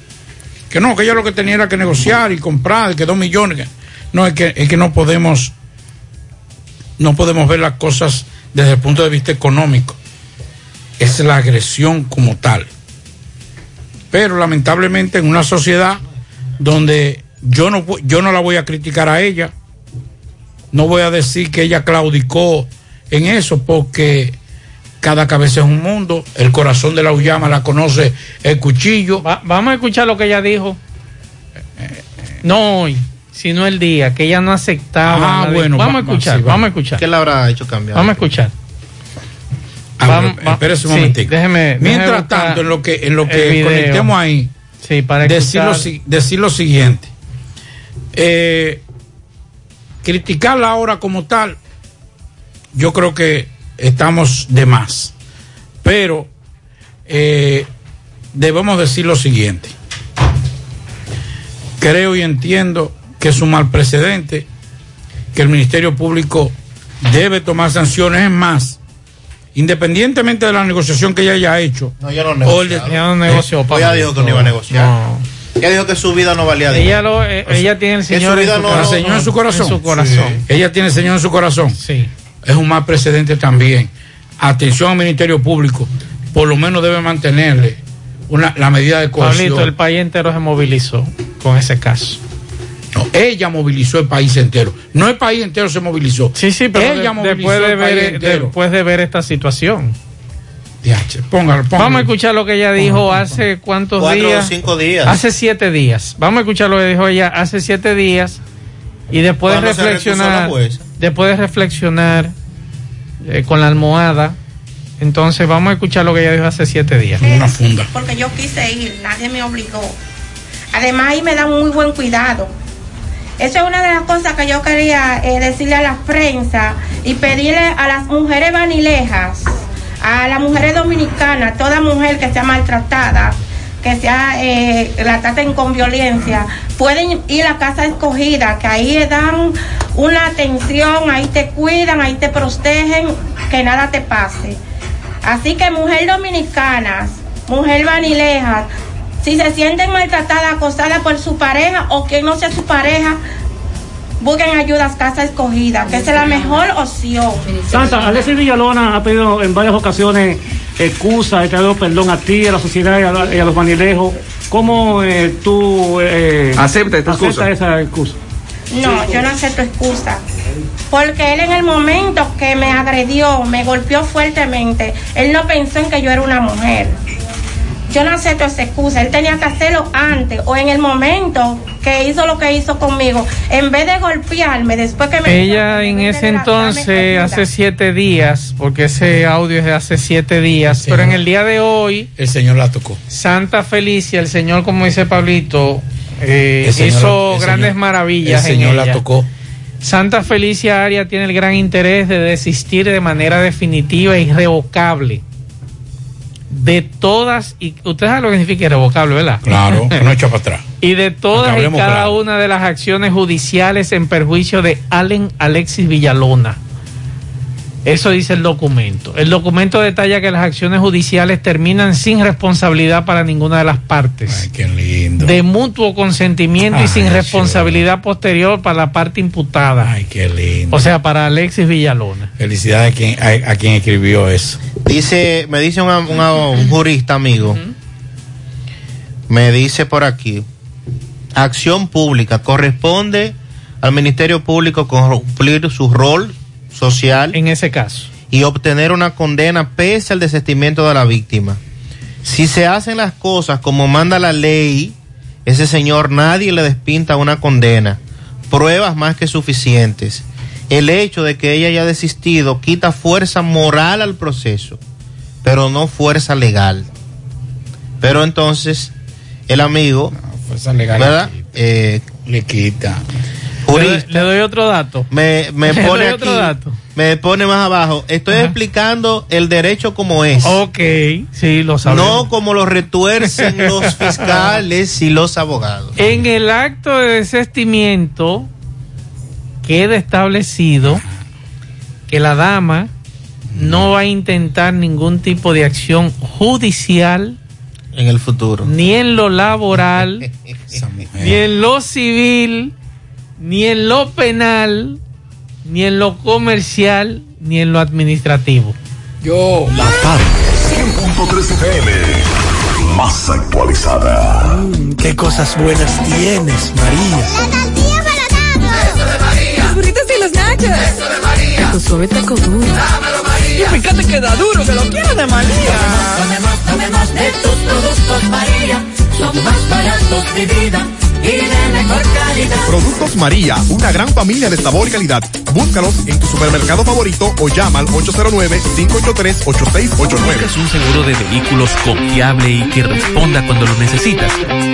que no, que ella lo que tenía era que negociar y comprar, que dos millones, no, es que, es que no podemos, no podemos ver las cosas desde el punto de vista económico, es la agresión como tal. Pero lamentablemente en una sociedad donde yo no, yo no la voy a criticar a ella. No voy a decir que ella claudicó en eso porque cada cabeza es un mundo. El corazón de la Ullama la conoce el cuchillo. vamos a escuchar lo que ella dijo. No hoy, sino el día, que ella no aceptaba. Ah, la- bueno, vamos va- a va, escuchar, sí, vamos a escuchar. ¿Qué le habrá hecho cambiar? Vamos a escuchar. Ah, espérese un sí, momentico. déjeme- Mientras déjeme tanto, en lo que, en lo que conectemos ahí, Sí, para decir, lo, decir lo siguiente. Eh, criticarla ahora como tal, yo creo que estamos de más. Pero eh, debemos decir lo siguiente. Creo y entiendo que es un mal precedente, que el Ministerio Público debe tomar sanciones. Es más, independientemente de la negociación que ella haya hecho, No, ella no negoció. Ella no negoció, Ella dijo que no iba a negociar. Ella dijo que su vida no valía dinero. Ella, lo, eh, ella tiene el Señor su en su no- el Señor en su corazón. En su corazón. Ella tiene el Señor en su corazón. Sí. Es un mal precedente también. Atención al Ministerio Público. Por lo menos debe mantenerle una, la medida de cohesión. Pablito, el país entero se movilizó con ese caso. No, ella movilizó el país entero. No el país entero se movilizó. Sí, sí, pero ella de- movilizó después, de el país ver, entero. después de ver esta situación. Diache, póngalo, póngalo. Vamos a escuchar lo que ella dijo hace cuántos Cuatro o días. cinco días. Hace siete días. Vamos a escuchar lo que dijo ella hace siete días y después reflexionar. Después de reflexionar eh, con la almohada, entonces vamos a escuchar lo que ella dijo hace siete días. Una funda. porque yo quise ir, nadie me obligó. Además ahí me dan muy buen cuidado. Eso es una de las cosas que yo quería eh, decirle a la prensa y pedirle a las mujeres vanilejas, a las mujeres dominicanas, toda mujer que sea maltratada, que sea eh, la traten con violencia, pueden ir a casa escogida, que ahí dan una atención, ahí te cuidan, ahí te protegen, que nada te pase. Así que mujer dominicana, mujer vanileja, si se sienten maltratadas, acosadas por su pareja o quien no sea su pareja, busquen ayuda a casa escogida, que es la mejor opción. Santa, Alexis Villalona ha pedido en varias ocasiones excusa, he pedido perdón a ti, a la sociedad y a, la- y a los manilejos. ¿Cómo eh, tú eh, Acepta esta excusa. esa excusa? No, yo no acepto excusa. Porque él en el momento que me agredió, me golpeó fuertemente, él no pensó en que yo era una mujer. Yo no acepto esa excusa. Él tenía que hacerlo antes o en el momento que hizo lo que hizo conmigo. En vez de golpearme después que me... Ella en ese entonces, hace siete días, porque ese audio es de hace siete días, pero en el día de hoy, El Señor la tocó. Santa Felicia, el Señor, como dice Pablito, eh, Señor- hizo grandes Señor- maravillas. el en Señor la ella. tocó. Santa Felicia Aria tiene el gran interés de desistir de manera definitiva e irrevocable de todas, y usted sabe lo que significa irrevocable, ¿verdad? Claro, no echa para atrás. Y de todas y cada claro. una de las acciones judiciales en perjuicio de Allen Alexis Villalona. Eso dice el documento. El documento detalla que las acciones judiciales terminan sin responsabilidad para ninguna de las partes. Ay, qué lindo. De mutuo consentimiento y sin responsabilidad posterior para la parte imputada. Ay, qué lindo. O sea, para Alexis Villalona. Felicidades a quien, a, a quien escribió eso. Dice, me dice una- una- un jurista amigo, me dice por aquí, acción pública corresponde al Ministerio Público cumplir su rol social en ese caso y obtener una condena pese al desistimiento de la víctima. Si se hacen las cosas como manda la ley, ese señor nadie le despinta una condena. Pruebas más que suficientes. El hecho de que ella haya desistido quita fuerza moral al proceso, pero no fuerza legal. Pero entonces, el amigo, Fuerza legal ¿verdad? Eh, le quita. Le doy, Jurista, le doy otro dato. me, me Le pone doy aquí, otro dato. me pone más abajo. Estoy explicando el derecho como es. Ok, sí, lo sabemos. No como lo retuercen los fiscales y los abogados. En el acto de desestimiento queda establecido que la dama no va a intentar ningún tipo de acción judicial En el futuro. ni en lo laboral, ni en lo civil, ni en lo penal, ni en lo comercial, ni en lo administrativo. Yo. La tarde, 100.3 FM. más actualizada. Mm, qué cosas buenas tienes, María. Nachos. Eso de María. Tu suave taco duro. Dámelo, María. Y fíjate que da duro, que lo quiero de María. Tomemos, tomemos, tomemos de tus productos, María. Son más baratos de vida y de mejor calidad. Productos María, una gran familia de sabor y calidad. Búscalos en tu supermercado favorito o llama al 809-583-8689. ¿Buscas un seguro de vehículos confiable y que responda cuando lo necesitas?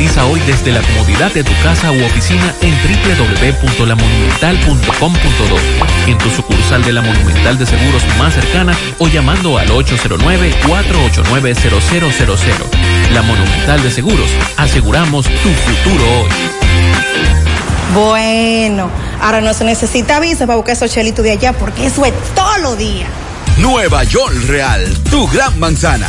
Cotiza hoy desde la comodidad de tu casa u oficina en www.lamonumental.com.do, en tu sucursal de la Monumental de Seguros más cercana o llamando al 809-489-0000. La Monumental de Seguros, aseguramos tu futuro hoy. Bueno, ahora no se necesita visa para buscar esos chelitos de allá porque eso es todo lo día. Nueva York Real, tu gran manzana.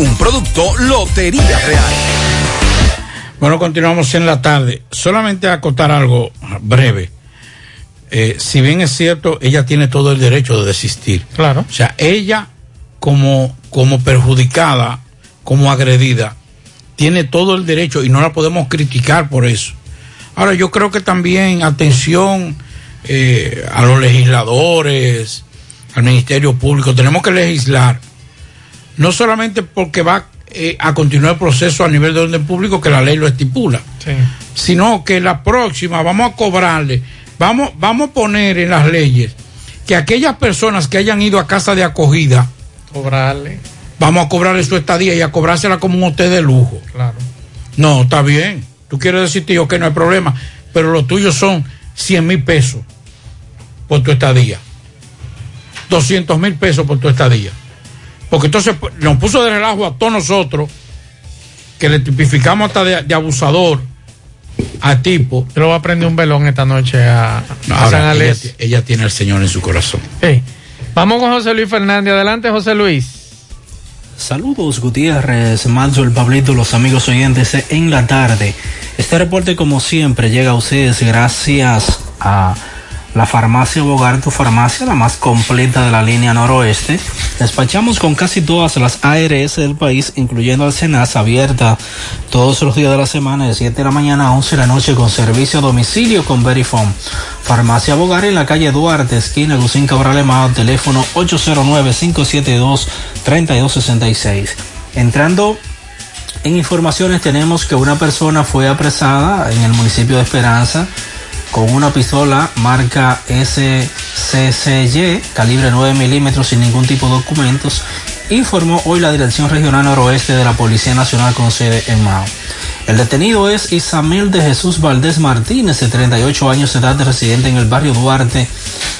Un producto Lotería Real. Bueno, continuamos en la tarde. Solamente a acotar algo breve. Eh, si bien es cierto, ella tiene todo el derecho de desistir. Claro. O sea, ella como, como perjudicada, como agredida, tiene todo el derecho y no la podemos criticar por eso. Ahora, yo creo que también, atención eh, a los legisladores, al Ministerio Público, tenemos que legislar no solamente porque va eh, a continuar el proceso a nivel de orden público que la ley lo estipula, Sí. sino que la próxima vamos a cobrarle, vamos, vamos a poner en las leyes que aquellas personas que hayan ido a casa de acogida, Cobrarle. vamos a cobrarle su estadía y a cobrársela como un hotel de lujo. Claro. No, está bien. Tú quieres decir, tío, que no hay problema, pero los tuyos son 100 mil pesos por tu estadía. 200 mil pesos por tu estadía. Porque entonces nos puso de relajo a todos nosotros, que le tipificamos hasta de, de abusador a tipo. Yo lo voy a prender un velón esta noche a, a Ahora, San ella, Alex. ella tiene al Señor en su corazón. Sí. Vamos con José Luis Fernández. Adelante, José Luis. Saludos Gutiérrez, Manso, el Pablito, los amigos oyentes en la tarde. Este reporte como siempre llega a ustedes gracias a la farmacia Bogar, tu farmacia, la más completa de la línea noroeste. Despachamos con casi todas las ARS del país, incluyendo al Senas, abierta todos los días de la semana de 7 de la mañana a 11 de la noche con servicio a domicilio con Verifone. Farmacia Bogar en la calle Duarte, esquina Gusín Cabral Emao, teléfono 809-572-3266. Entrando en informaciones tenemos que una persona fue apresada en el municipio de Esperanza con una pistola marca SCCY, calibre 9 milímetros sin ningún tipo de documentos, informó hoy la Dirección Regional Noroeste de la Policía Nacional con sede en Mao. El detenido es Isamel de Jesús Valdés Martínez, de 38 años de edad, residente en el barrio Duarte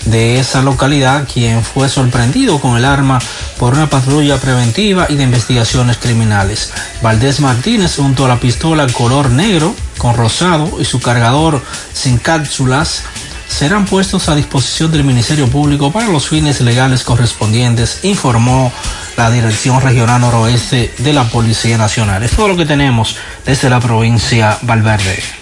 de esa localidad, quien fue sorprendido con el arma por una patrulla preventiva y de investigaciones criminales. Valdés Martínez, junto a la pistola color negro con rosado y su cargador sin cápsulas, serán puestos a disposición del Ministerio Público para los fines legales correspondientes, informó la Dirección Regional Noroeste de la Policía Nacional. Es todo lo que tenemos desde la provincia Valverde.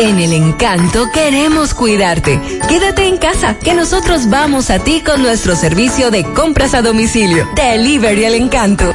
En el encanto queremos cuidarte. Quédate en casa, que nosotros vamos a ti con nuestro servicio de compras a domicilio. Delivery el encanto.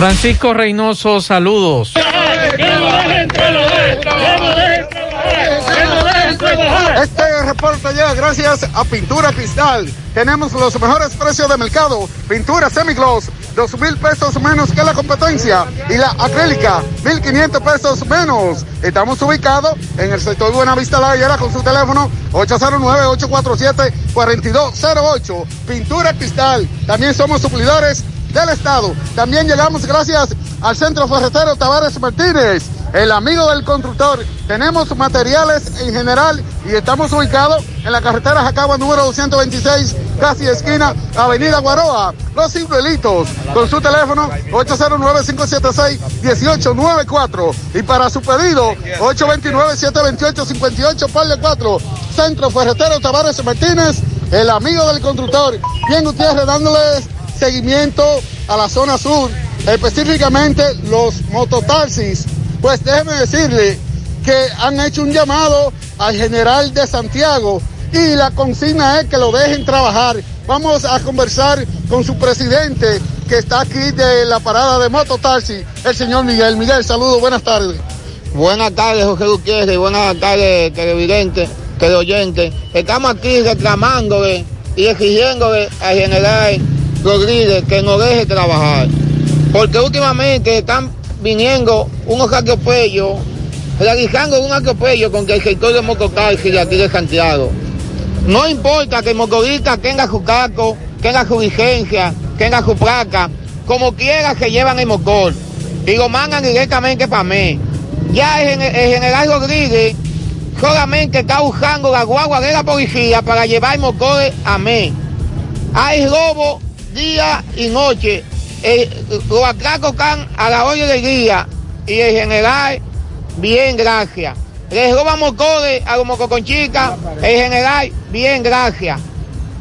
Francisco Reynoso, saludos. Este reporte llega gracias a Pintura Cristal. Tenemos los mejores precios de mercado. Pintura semigloss, dos mil pesos menos que la competencia. Y la acrílica, mil quinientos pesos menos. Estamos ubicados en el sector Buenavista La Gallera con su teléfono 809-847-4208. Pintura Cristal. También somos suplidores del Estado. También llegamos gracias al Centro Ferretero Tavares Martínez, el amigo del constructor. Tenemos materiales en general y estamos ubicados en la carretera Jacagua número 226, casi esquina Avenida Guaroa. Los Ciruelitos, con su teléfono 809-576-1894. Y para su pedido, 829-728-58, par de 4. Centro Ferretero Tavares Martínez, el amigo del constructor. Bien, Gutiérrez, dándoles seguimiento a la zona sur, específicamente los mototaxis. Pues déjeme decirle que han hecho un llamado al general de Santiago y la consigna es que lo dejen trabajar. Vamos a conversar con su presidente que está aquí de la parada de mototaxi, el señor Miguel. Miguel, saludos, buenas tardes. Buenas tardes, José Gutiérrez, buenas tardes, televidentes, teleoyentes. Estamos aquí reclamándole y exigiéndole al general Rodríguez que no deje trabajar. Porque últimamente están viniendo unos atropellos, realizando un atropello con que el sector de mototaxi de aquí de Santiago. No importa que el motorista tenga su casco, tenga su licencia, tenga su placa, como quiera se llevan el motor y lo mandan directamente para mí. Ya el, el general Rodríguez solamente está usando la guagua de la policía para llevar el motor a mí. Hay robo día y noche. Eh, los atracos están a la hora del día y en general, bien, gracias. Les roban motores a los mococonchicas, en general, bien, gracias.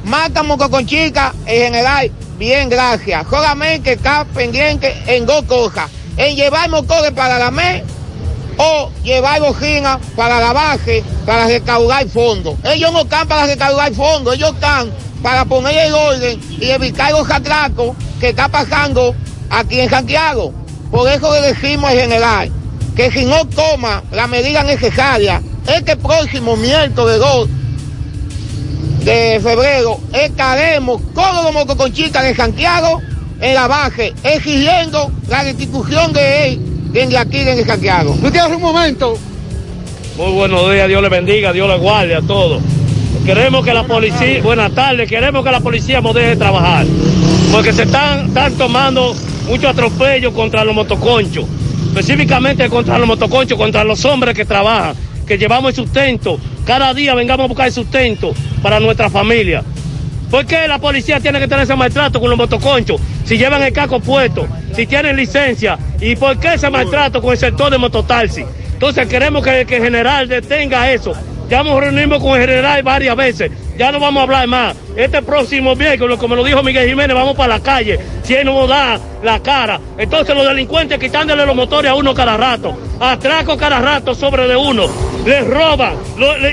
Matan mococonchicas, en general, bien, gracias. Solamente está pendiente en dos cosas. En llevar motores para la MES o llevar bocinas para la base, para recaudar fondos. Ellos no están para recaudar fondos, ellos están para poner el orden y evitar los atracos que está pasando aquí en Santiago. Por eso le decimos al general que si no toma la medida necesaria, este próximo miércoles 2 de febrero estaremos todos los motoconchitas de Santiago en la base exigiendo la restitución de él desde aquí, desde Santiago. Usted hace un momento. Muy buenos días, Dios le bendiga, Dios le guarde a todos. Queremos que la policía, buenas tardes, queremos que la policía nos deje trabajar, porque se están, están tomando mucho atropello contra los motoconchos, específicamente contra los motoconchos, contra los hombres que trabajan, que llevamos el sustento, cada día vengamos a buscar sustento para nuestra familia. ¿Por qué la policía tiene que tener ese maltrato con los motoconchos? Si llevan el casco puesto, si tienen licencia, ¿y por qué ese maltrato con el sector de mototaxi? Entonces queremos que, que el general detenga eso. Ya nos reunimos con el general varias veces. Ya no vamos a hablar más. Este próximo miércoles, como lo dijo Miguel Jiménez, vamos para la calle. Si él no da la cara. Entonces los delincuentes quitándole los motores a uno cada rato. Atraco cada rato sobre de uno. Les roban.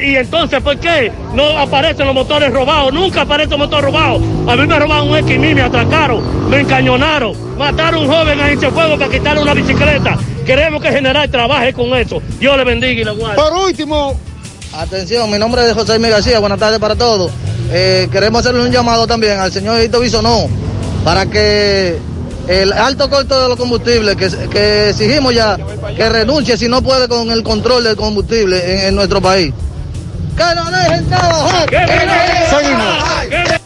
Y entonces, ¿por qué no aparecen los motores robados? Nunca aparece un motor robado. A mí me robaron un X, me atracaron, me encañonaron, mataron un joven a ese fuego para quitarle una bicicleta. Queremos que el general trabaje con eso. Dios le bendiga y le guarde. Por último, Atención, mi nombre es José Miguel García, buenas tardes para todos. Eh, queremos hacerle un llamado también al señor Hito Bisonó, para que el alto costo de los combustibles que, que exigimos ya que renuncie si no puede con el control del combustible en, en nuestro país. ¡Que no dejen trabajar! Seguimos. Nueva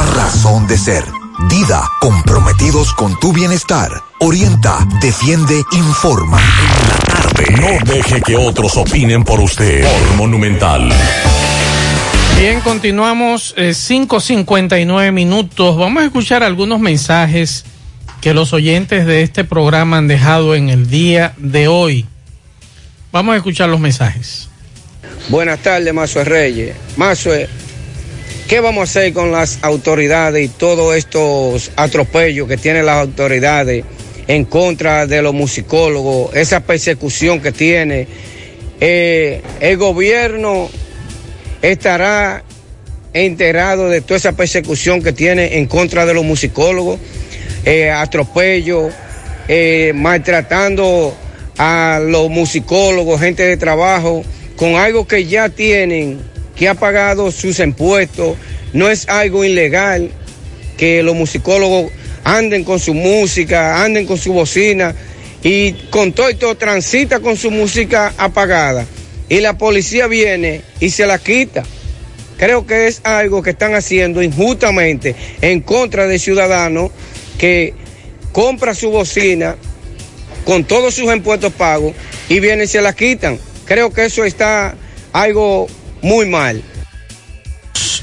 razón de ser. Dida, comprometidos con tu bienestar. Orienta, defiende, informa. No deje que otros opinen por usted. Por Monumental. Bien, continuamos eh, 5.59 minutos. Vamos a escuchar algunos mensajes que los oyentes de este programa han dejado en el día de hoy. Vamos a escuchar los mensajes. Buenas tardes, Mazue Reyes. Mazue, ¿qué vamos a hacer con las autoridades y todos estos atropellos que tienen las autoridades en contra de los musicólogos, esa persecución que tiene? Eh, el gobierno estará enterado de toda esa persecución que tiene en contra de los musicólogos, eh, atropello, eh, maltratando a los musicólogos, gente de trabajo, con algo que ya tienen, que ha pagado sus impuestos, no es algo ilegal que los musicólogos anden con su música, anden con su bocina y con todo esto transita con su música apagada y la policía viene y se la quita. Creo que es algo que están haciendo injustamente en contra de ciudadanos que compra su bocina con todos sus impuestos pagos y vienen y se la quitan. Creo que eso está algo muy mal.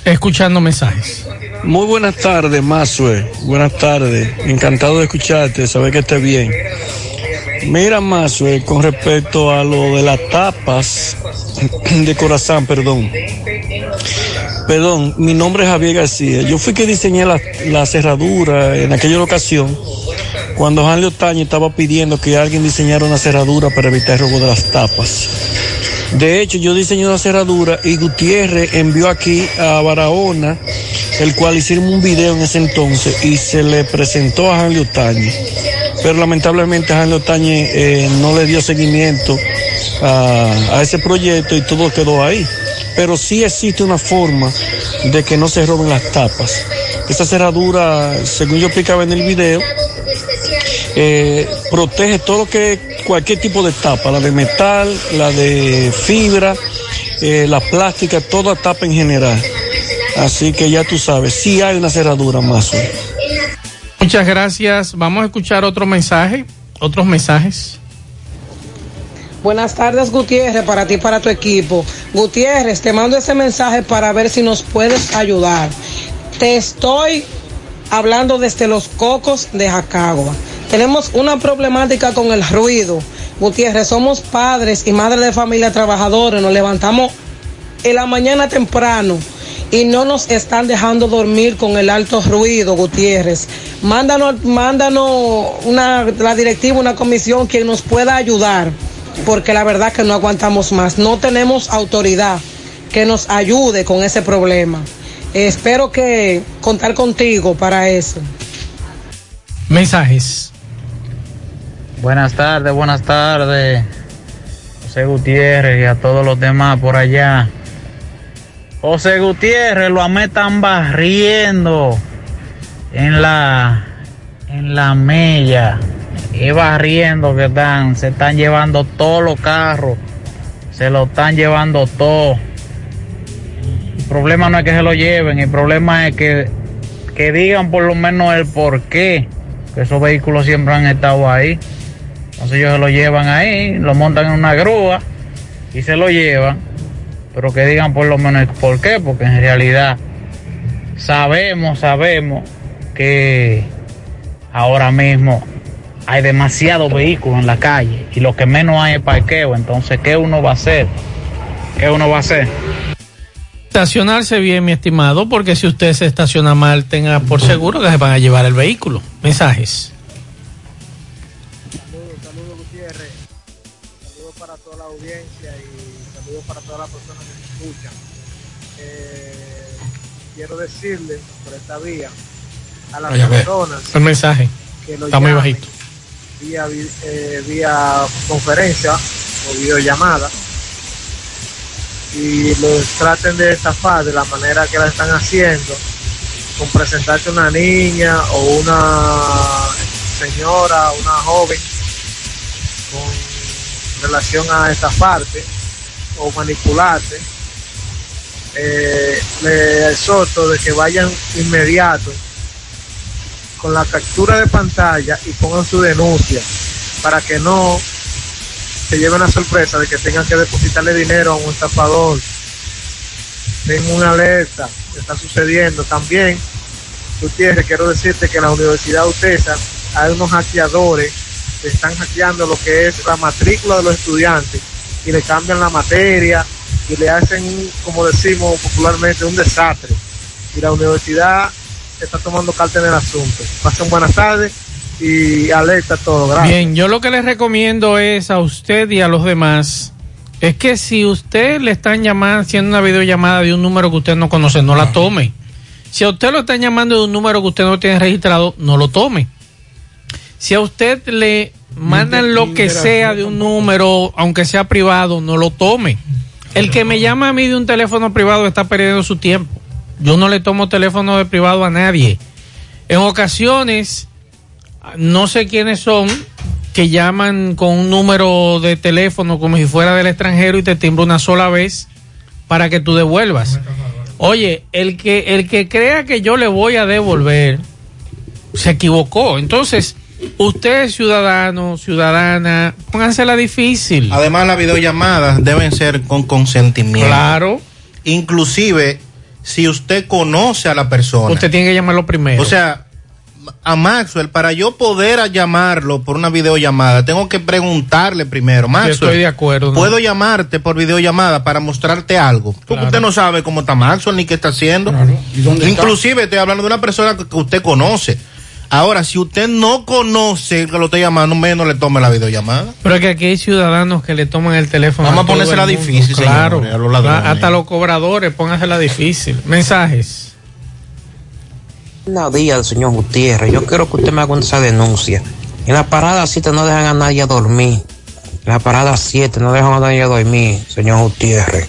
Escuchando mensajes. Muy buenas tardes, Mazue. Buenas tardes. Encantado de escucharte, saber que estés bien. Mira, Mazue, con respecto a lo de las tapas de corazón, perdón. Perdón, mi nombre es Javier García. Yo fui que diseñé la, la cerradura en aquella ocasión cuando Juan Leotaño estaba pidiendo que alguien diseñara una cerradura para evitar el robo de las tapas. De hecho, yo diseñé una cerradura y Gutiérrez envió aquí a Barahona, el cual hicimos un video en ese entonces y se le presentó a Janlio Otañe. Pero lamentablemente Janlio Otañe eh, no le dio seguimiento a, ese proyecto y todo quedó ahí. Pero sí existe una forma de que no se roben las tapas. Esa cerradura, según yo explicaba en el video, eh, protege todo lo que cualquier tipo de tapa, la de metal, la de fibra, eh, la plástica, toda tapa en general. Así que ya tú sabes, sí hay una cerradura más. Muchas gracias. Vamos a escuchar otro mensaje, otros mensajes. Buenas tardes, Gutiérrez, para ti y para tu equipo. Gutiérrez, te mando ese mensaje para ver si nos puedes ayudar. Te estoy hablando desde los cocos de Jacagua. Tenemos una problemática con el ruido. Gutiérrez, somos padres y madres de familia trabajadores. Nos levantamos en la mañana temprano y no nos están dejando dormir con el alto ruido, Gutiérrez. Mándanos, mándanos una, la directiva, una comisión que nos pueda ayudar, porque la verdad que no aguantamos más. No tenemos autoridad. que nos ayude con ese problema. Espero que contar contigo para eso. Mensajes. Buenas tardes, buenas tardes. José Gutiérrez y a todos los demás por allá. José Gutiérrez, lo amé están barriendo en la en la mella. Y barriendo que están, se están llevando todos los carros. Se lo están llevando todo. El problema no es que se lo lleven, el problema es que, que digan por lo menos el por qué. Que esos vehículos siempre han estado ahí. Entonces ellos se lo llevan ahí, lo montan en una grúa y se lo llevan. Pero que digan por lo menos por qué, porque en realidad sabemos, sabemos que ahora mismo hay demasiados vehículos en la calle y lo que menos hay es parqueo. Entonces, ¿qué uno va a hacer? ¿Qué uno va a hacer? Estacionarse bien, mi estimado, porque si usted se estaciona mal, tenga por seguro que se van a llevar el vehículo. Mensajes. Escuchan. Eh, quiero decirle por esta vía a las Oye, personas El mensaje. que lo Está muy bajito. vía, eh, vía conferencia o videollamada y los traten de estafar de la manera que la están haciendo con presentarse una niña o una señora, una joven con relación a estafarte o manipularte, eh, le exhorto de que vayan inmediato con la captura de pantalla y pongan su denuncia para que no se lleven la sorpresa de que tengan que depositarle dinero a un estafador. Tengo una alerta que está sucediendo. También, Gutiérrez, quiero decirte que en la Universidad UTESA hay unos hackeadores que están hackeando lo que es la matrícula de los estudiantes y le cambian la materia y le hacen, como decimos popularmente, un desastre. Y la universidad está tomando carta en el asunto. Pasen buenas tardes y alerta todo. Gracias. Bien, yo lo que les recomiendo es a usted y a los demás es que si usted le están llamando, haciendo una videollamada de un número que usted no conoce, no la tome. Si a usted lo están llamando de un número que usted no tiene registrado, no lo tome. Si a usted le mandan lo que sea de un número, aunque sea privado, no lo tome. El que me llama a mí de un teléfono privado está perdiendo su tiempo. Yo no le tomo teléfono de privado a nadie. En ocasiones, no sé quiénes son que llaman con un número de teléfono como si fuera del extranjero y te timbra una sola vez para que tú devuelvas. Oye, el que el que crea que yo le voy a devolver se equivocó. Entonces, usted ciudadano, ciudadana, póngansela difícil. Además, las videollamadas deben ser con consentimiento. Claro. Inclusive, si usted conoce a la persona. Usted tiene que llamarlo primero. O sea, a Maxwell, para yo poder llamarlo por una videollamada, tengo que preguntarle primero, Maxwell. estoy de acuerdo, ¿no? ¿Puedo llamarte por videollamada para mostrarte algo? Porque Claro. usted no sabe cómo está Maxwell ni qué está haciendo. dónde está? Inclusive estoy hablando de una persona que usted conoce. Ahora, si usted no conoce el que lo está llamando, menos le tome la videollamada. Pero es que aquí hay ciudadanos que le toman el teléfono. Vamos a todo ponérsela difícil, claro. señores, a los ladrones. Hasta los cobradores, póngasela difícil. Mensajes. Buenos días, señor Gutiérrez. Yo quiero que usted me haga esa denuncia. En la parada 7 no dejan a nadie dormir. En la parada 7 no dejan a nadie dormir, señor Gutiérrez.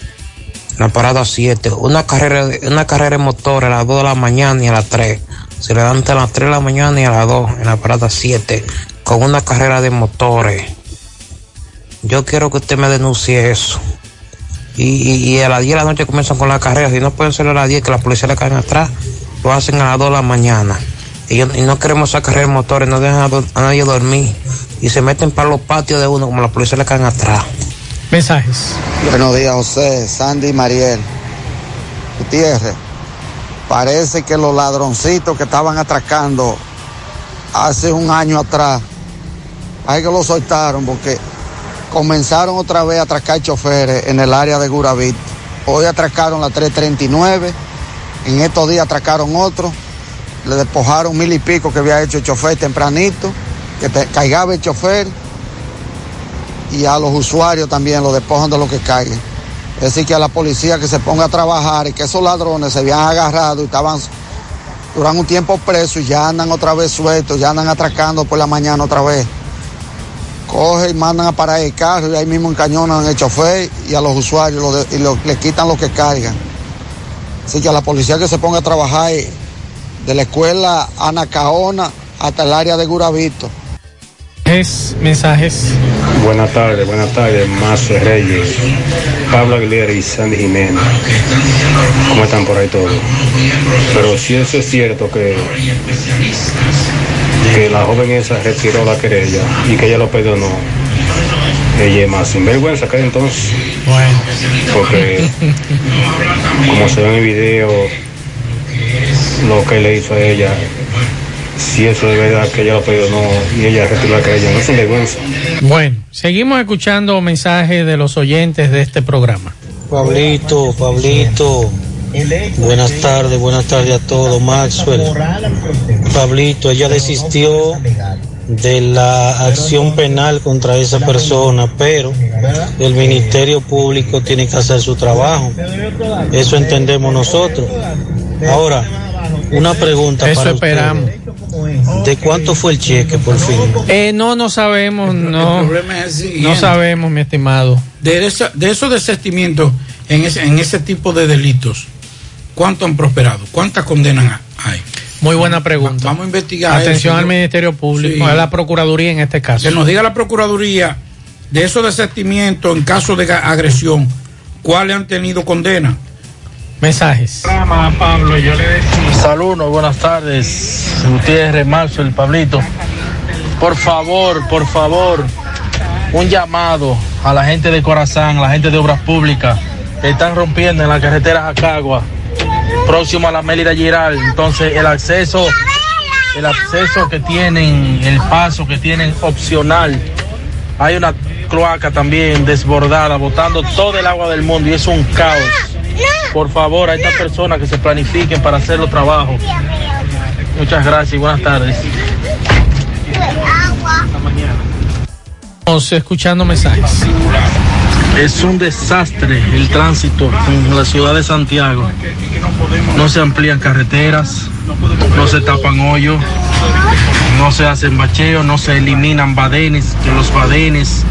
En la parada 7, una carrera, de- una carrera de motor a las 2 de la mañana y a las 3. Se levanta a las 3 de la mañana y a las 2 en la parada 7 con una carrera de motores. Yo quiero que usted me denuncie eso. Y, y- y a las 10 de la noche comienzan con la carrera. Si no pueden ser a las 10 que la policía le caen atrás, lo hacen a las 2 de la mañana. Y, yo- y no queremos esa carrera de motores, no dejan a nadie dormir. Y se meten para los patios de uno como la policía le caen atrás. Mensajes. Buenos días, José, Sandy y Mariel. Gutiérrez, parece que los ladroncitos que estaban atracando hace un año atrás, hay que lo soltaron porque comenzaron otra vez a atracar choferes en el área de Guravit. Hoy atracaron la 339, en estos días atracaron otro, le despojaron mil y pico que había hecho el chofer tempranito, que te, caigaba el chofer y a los usuarios también los despojan de lo que caigan. Es decir, que a la policía que se ponga a trabajar y que esos ladrones se habían agarrado y estaban durante un tiempo presos y ya andan otra vez sueltos, ya andan atracando por la mañana otra vez. Coge y mandan a parar el carro y ahí mismo encañonan al chofer y a los usuarios y lo- le quitan lo que cargan. Así que a la policía que se ponga a trabajar de la escuela Anacaona hasta el área de Guravito. Es mensajes. Buenas tardes, buenas tardes, Mazo Reyes, Pablo Aguilera y Sandy Jiménez. ¿Cómo están por ahí todos? Pero si eso es cierto que, que la joven esa retiró la querella y que ella lo perdonó, ella es más sinvergüenza que entonces. Bueno. Porque como se ve en el video, lo que le hizo a ella, si eso es verdad que ella lo perdonó y ella retiró la querella, no es sinvergüenza. Bueno, seguimos escuchando mensajes de los oyentes de este programa. Pablito, Pablito. Buenas tardes, buenas tardes a todos, Maxwell. Pablito, ella desistió de la acción penal contra esa persona, pero el Ministerio Público tiene que hacer su trabajo. Eso entendemos nosotros. Ahora, una pregunta Eso para usted. ¿De cuánto fue el cheque, por fin? Eh, no, no sabemos, no, el problema es el siguiente. no sabemos, mi estimado. De, esa- de esos desestimientos en ese, en ese tipo de delitos, ¿cuánto han prosperado? ¿Cuántas condenas hay? Muy buena pregunta. Vamos a investigar. Atención eso. al Ministerio Público, Sí. a la Procuraduría en este caso. Que nos diga la Procuraduría de esos desestimientos en caso de agresión, ¿cuáles han tenido condena? Mensajes. Saludos, buenas tardes. Gutiérrez, Marzo, el Pablito. Por favor, por favor, un llamado a la gente de Corazán, a la gente de Obras Públicas. Están rompiendo en la carretera Jacagua, próximo a la Mélida Giral. Entonces, el acceso, el acceso que tienen, el paso que tienen opcional. Hay una cloaca también desbordada, botando todo el agua del mundo y es un caos. Por favor, a estas personas que se planifiquen para hacer los trabajos. Muchas gracias y buenas tardes. Estamos escuchando mensajes. Es un desastre el tránsito en la ciudad de Santiago. No se amplían carreteras, no se tapan hoyos, no se hacen bacheos, no se eliminan badenes, que los badenes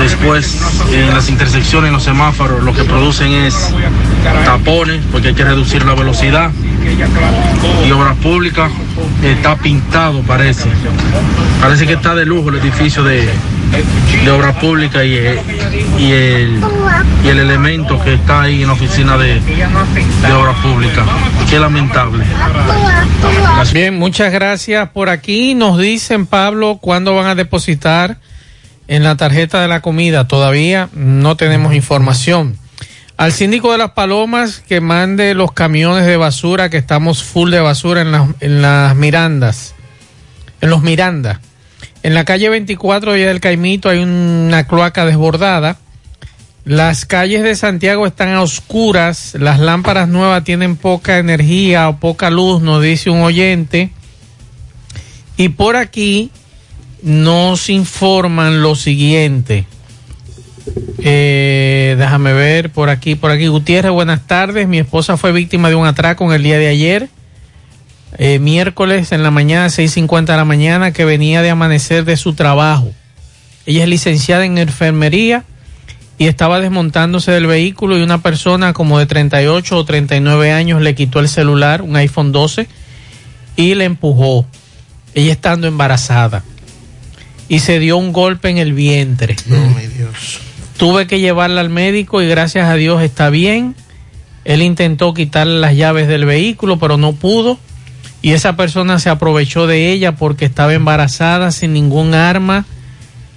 después en las intersecciones, en los semáforos, lo que producen es tapones, porque hay que reducir la velocidad. Y obras públicas está pintado, parece. Parece que está de lujo el edificio de, de obras públicas y, eh, y el, y el elemento que está ahí en la oficina de, de obras públicas. Qué lamentable. Bien, muchas gracias. Por aquí nos dicen, Pablo, cuándo van a depositar en la tarjeta de la comida. Todavía no tenemos información. Al síndico de las Palomas que mande los camiones de basura, que estamos full de basura en las, en las Mirandas, en los Miranda. En la calle 24 de Villa del Caimito hay una cloaca desbordada. Las calles de Santiago están a oscuras, las lámparas nuevas tienen poca energía o poca luz, nos dice un oyente. Y por aquí nos informan lo siguiente. Eh, déjame ver, por aquí, por aquí. Gutiérrez, buenas tardes. Mi esposa fue víctima de un atraco en el día de ayer, eh, miércoles en la mañana, 6.50 de la mañana, que venía de amanecer de su trabajo. Ella es licenciada en enfermería y estaba desmontándose del vehículo y una persona como de 38 o 39 años le quitó el celular, un iPhone 12, y le empujó. Ella estando embarazada y se dio un golpe en el vientre. Tuve que llevarla al médico y gracias a Dios está bien. Él intentó quitarle las llaves del vehículo, pero no pudo. Y esa persona se aprovechó de ella porque estaba embarazada sin ningún arma.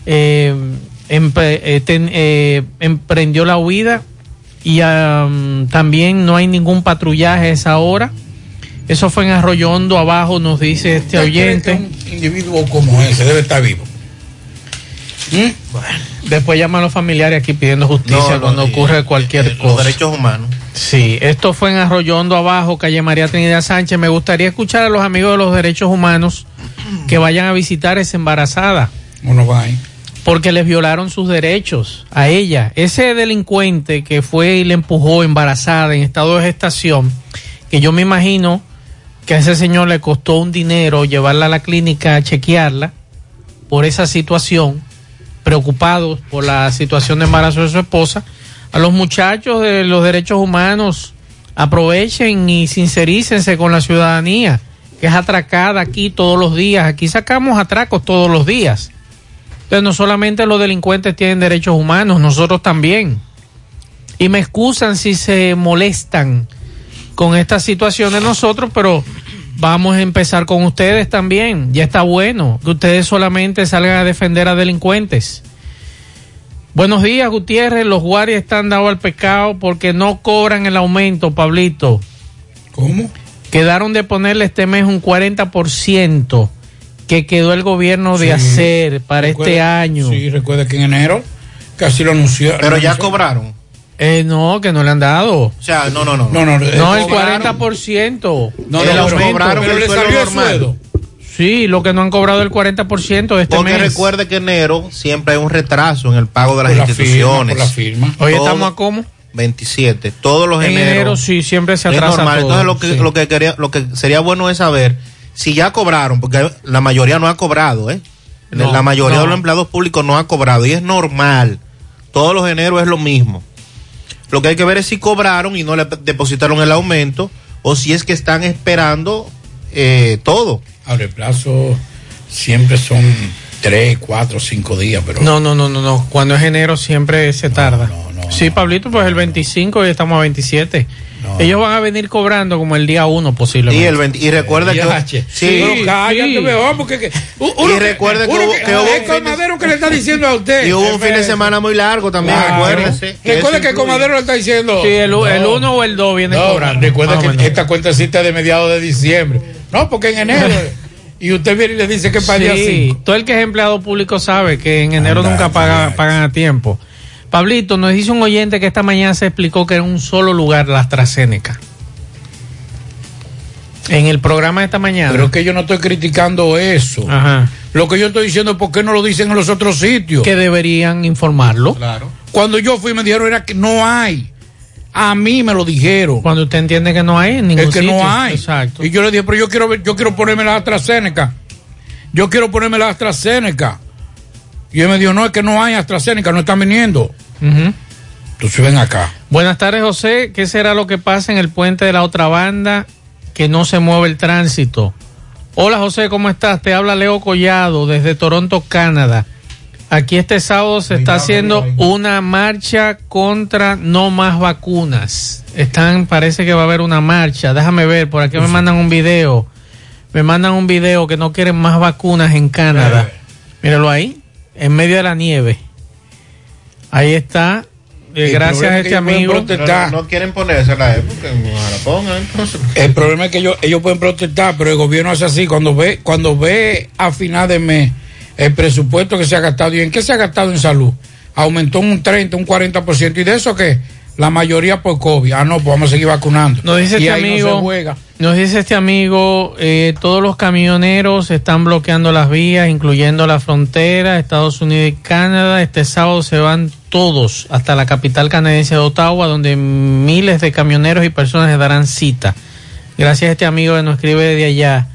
Eh, empre- eh, ten- eh, emprendió la huida y am, también no hay ningún patrullaje a esa hora. Eso fue en Arroyo Hondo, abajo nos dice este oyente. Un individuo como ese debe estar vivo. Después llaman a los familiares aquí pidiendo justicia No, cuando ocurre cualquier Los cosa. derechos humanos. Sí, esto fue en Arroyo Hondo abajo, calle María Trinidad Sánchez. Me gustaría escuchar a los amigos de los derechos humanos que vayan a visitar esa embarazada. Uno va ahí. porque les violaron sus derechos a ella. Ese delincuente que fue y le empujó embarazada en estado de gestación, que yo me imagino que a ese señor le costó un dinero llevarla a la clínica a chequearla por esa situación, preocupados por la situación de embarazo de su esposa, a los muchachos de los derechos humanos aprovechen y sincerícense con la ciudadanía, que es atracada aquí todos los días. Aquí sacamos atracos todos los días. Entonces no solamente los delincuentes tienen derechos humanos, nosotros también. Y me excusan si se molestan con estas situaciones nosotros, pero vamos a empezar con ustedes también. Ya está bueno que ustedes solamente salgan a defender a delincuentes. Buenos días, Gutiérrez. Los guardias están dados al pecado porque no cobran el aumento, Pablito. ¿Cómo? Quedaron de ponerle este mes un 40% que quedó el gobierno de Sí. hacer para Recuerda- este año. Sí, recuerda que en enero casi lo anunció. Pero ya anunció- cobraron. Eh, no, que no le han dado. O sea, no, no, no. No, no, No, el cobraron. 40%. No, pero- cobraron pero el le salió el sueldo. Sí, lo que no han cobrado el 40% de este Porque mes. recuerde que enero siempre hay un retraso en el pago de las Por la firma, instituciones. por la firma. Hoy Todo- estamos a cómo? 27. Todos los En eneros. enero sí, siempre se es atrasa normal. todo, Entonces lo que, sí. lo que quería, lo que sería bueno es saber si ya cobraron, porque la mayoría no ha cobrado, ¿eh? No, la mayoría no. de los empleados públicos no ha cobrado y es normal. Todos los eneros es lo mismo. Lo que hay que ver es si cobraron y no le depositaron el aumento o si es que están esperando eh, todo. Ahora el plazo siempre son tres, cuatro, cinco días, pero No, no, no, no, no. Cuando es enero siempre se tarda. sí, Pablito, pues el 25 y estamos a 27. Ellos van a venir cobrando como el día 1 posiblemente. Y el 20 y recuerda que sí, Pero cállate, mejor, porque uno Y recuerde que uno que hubo es un con fin de- Madero que le está diciendo a usted. y hubo un fin de semana muy largo también, Claro. acuérdese. que Recuerde eso que con influye. Madero le está diciendo. Sí, el, el 1 o el 2 viene No, cobrando. Recuerda que menos. esta cuentecita es de mediados de diciembre. No, porque en enero. y usted viene y le dice que para el día Sí, 5. todo el que es empleado público sabe que en enero Anda, nunca paga- pagan a tiempo. Pablito, nos dice un oyente que esta mañana se explicó que en un solo lugar la AstraZeneca. En el programa de esta mañana. Pero es que yo no estoy criticando eso. Ajá. Lo que yo estoy diciendo es por qué no lo dicen en los otros sitios. Que deberían informarlo. Claro. Cuando yo fui me dijeron era que no hay. A mí me lo dijeron. Cuando usted entiende que no hay en ningún es que sitio. no hay. Exacto. Y yo le dije, pero yo quiero ver- yo quiero ponerme la AstraZeneca. Yo quiero ponerme la AstraZeneca. Y él me dijo, no, es que no hay AstraZeneca, no están viniendo. Ujú. Entonces ven acá. Buenas tardes, José. ¿Qué será lo que pasa en el puente de la otra banda que no se mueve el tránsito? Hola, José, ¿cómo estás? Te habla Leo Collado desde Toronto, Canadá. Aquí este sábado se está haciendo una marcha contra no más vacunas. Están, parece que va a haber una marcha. Déjame ver, por aquí me mandan un video. Me mandan un video que no quieren más vacunas en Canadá. Míralo ahí, en medio de la nieve. Ahí está. Eh, El gracias a es que este amigo. protestar. No, no quieren ponerse la época, la pongan entonces. El problema es que ellos, ellos pueden protestar, pero el gobierno hace así. Cuando ve, cuando ve a final de mes el presupuesto que se ha gastado, ¿y en qué se ha gastado en salud? Aumentó un 30, un 40%. ¿Y de eso qué? La mayoría por COVID. Ah, no, pues vamos a seguir vacunando. Nos dice y este no amigo, se juega. nos dice este amigo, eh, todos los camioneros están bloqueando las vías, incluyendo la frontera, Estados Unidos y Canadá. Este sábado se van todos hasta la capital canadiense de Ottawa, donde miles de camioneros y personas les darán cita. Gracias a este amigo que nos escribe desde allá.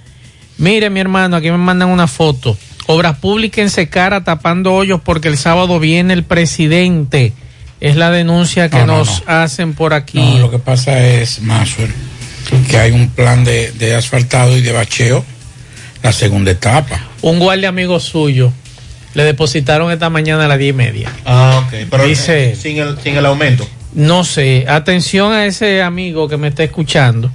Mire, mi hermano, aquí me mandan una foto. Obras públicas en Secara tapando hoyos porque el sábado viene el presidente. Es la denuncia que No, no, nos hacen por aquí. No, lo que pasa es, Maxwell, que hay un plan de, de asfaltado y de bacheo, la segunda etapa. Un guardia amigo suyo le depositaron esta mañana a las diez y media. Ah, ok. Pero Dice- sin, el, sin el aumento. No sé, atención a ese amigo que me está escuchando.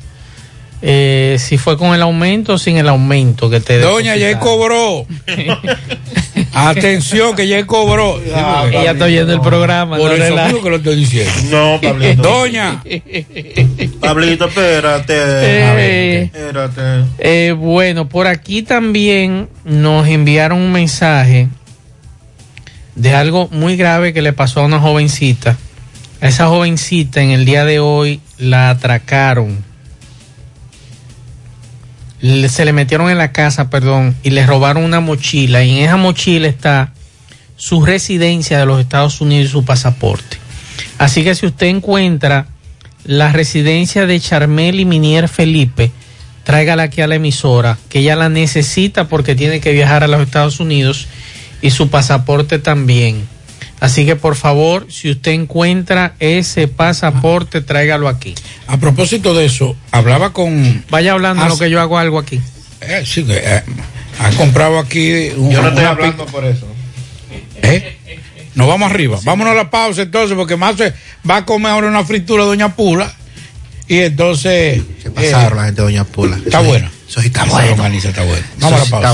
Eh, si fue con el aumento o sin el aumento que te Doña, ya él cobró. Atención, que ya él cobró. Ella está oyendo el programa. Por no eso mismo que lo estoy diciendo. No, Pablito. Doña. Pablito, espérate. Eh, Espérate. Eh, bueno, por aquí también nos enviaron un mensaje de algo muy grave que le pasó a una jovencita. A esa jovencita en el día de hoy la atracaron. Se le metieron en la casa, perdón, y le robaron una mochila. Y en esa mochila está su residencia de los Estados Unidos y su pasaporte. Así que si usted encuentra la residencia de Charmel y Minier Felipe, tráigala aquí a la emisora, que ella la necesita porque tiene que viajar a los Estados Unidos y su pasaporte también. Así que por favor, si usted encuentra ese pasaporte, tráigalo aquí. A propósito de eso, hablaba con. Vaya hablando lo que yo hago algo aquí. Eh, sí, eh, ha comprado aquí. un- Yo no estoy hablando por eso. ¿Eh? Nos vamos arriba. Vámonos a la pausa entonces, porque más va a comer ahora una fritura de Doña Pula. Y entonces. Se pasaron la gente de Doña Pula. Está buena. Eso sí está bueno. está buena. Eso Vamos a la está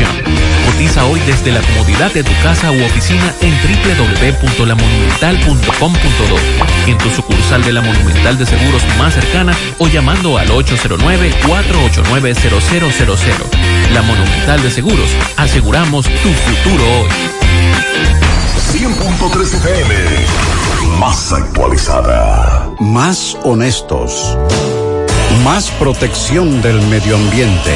Cotiza hoy desde la comodidad de tu casa u oficina en www.lamonumental.com.do, en tu sucursal de la Monumental de Seguros más cercana o llamando al 809-489-0000. La Monumental de Seguros, aseguramos tu futuro hoy. 100.3 FM. Más actualizada. Más honestos. Más protección del medio ambiente.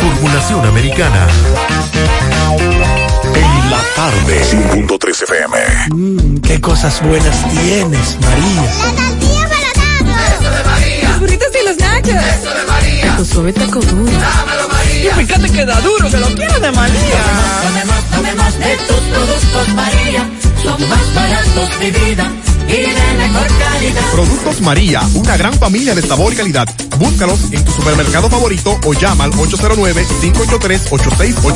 formulación americana. En la tarde. 100.3 FM. Mmm, qué cosas buenas tienes, María. Eso de María. Los burritos y los nachos. Eso de María. Tu suave taco duro. Dámelo, María. Y fíjate que da duro, que lo quiero de María. Tomemos, tomemos de tus productos María. Son más baratos de vida y de mejor calidad. Productos María, una gran familia de sabor y calidad. Búscalos en tu supermercado favorito o llama al 809-583-8689.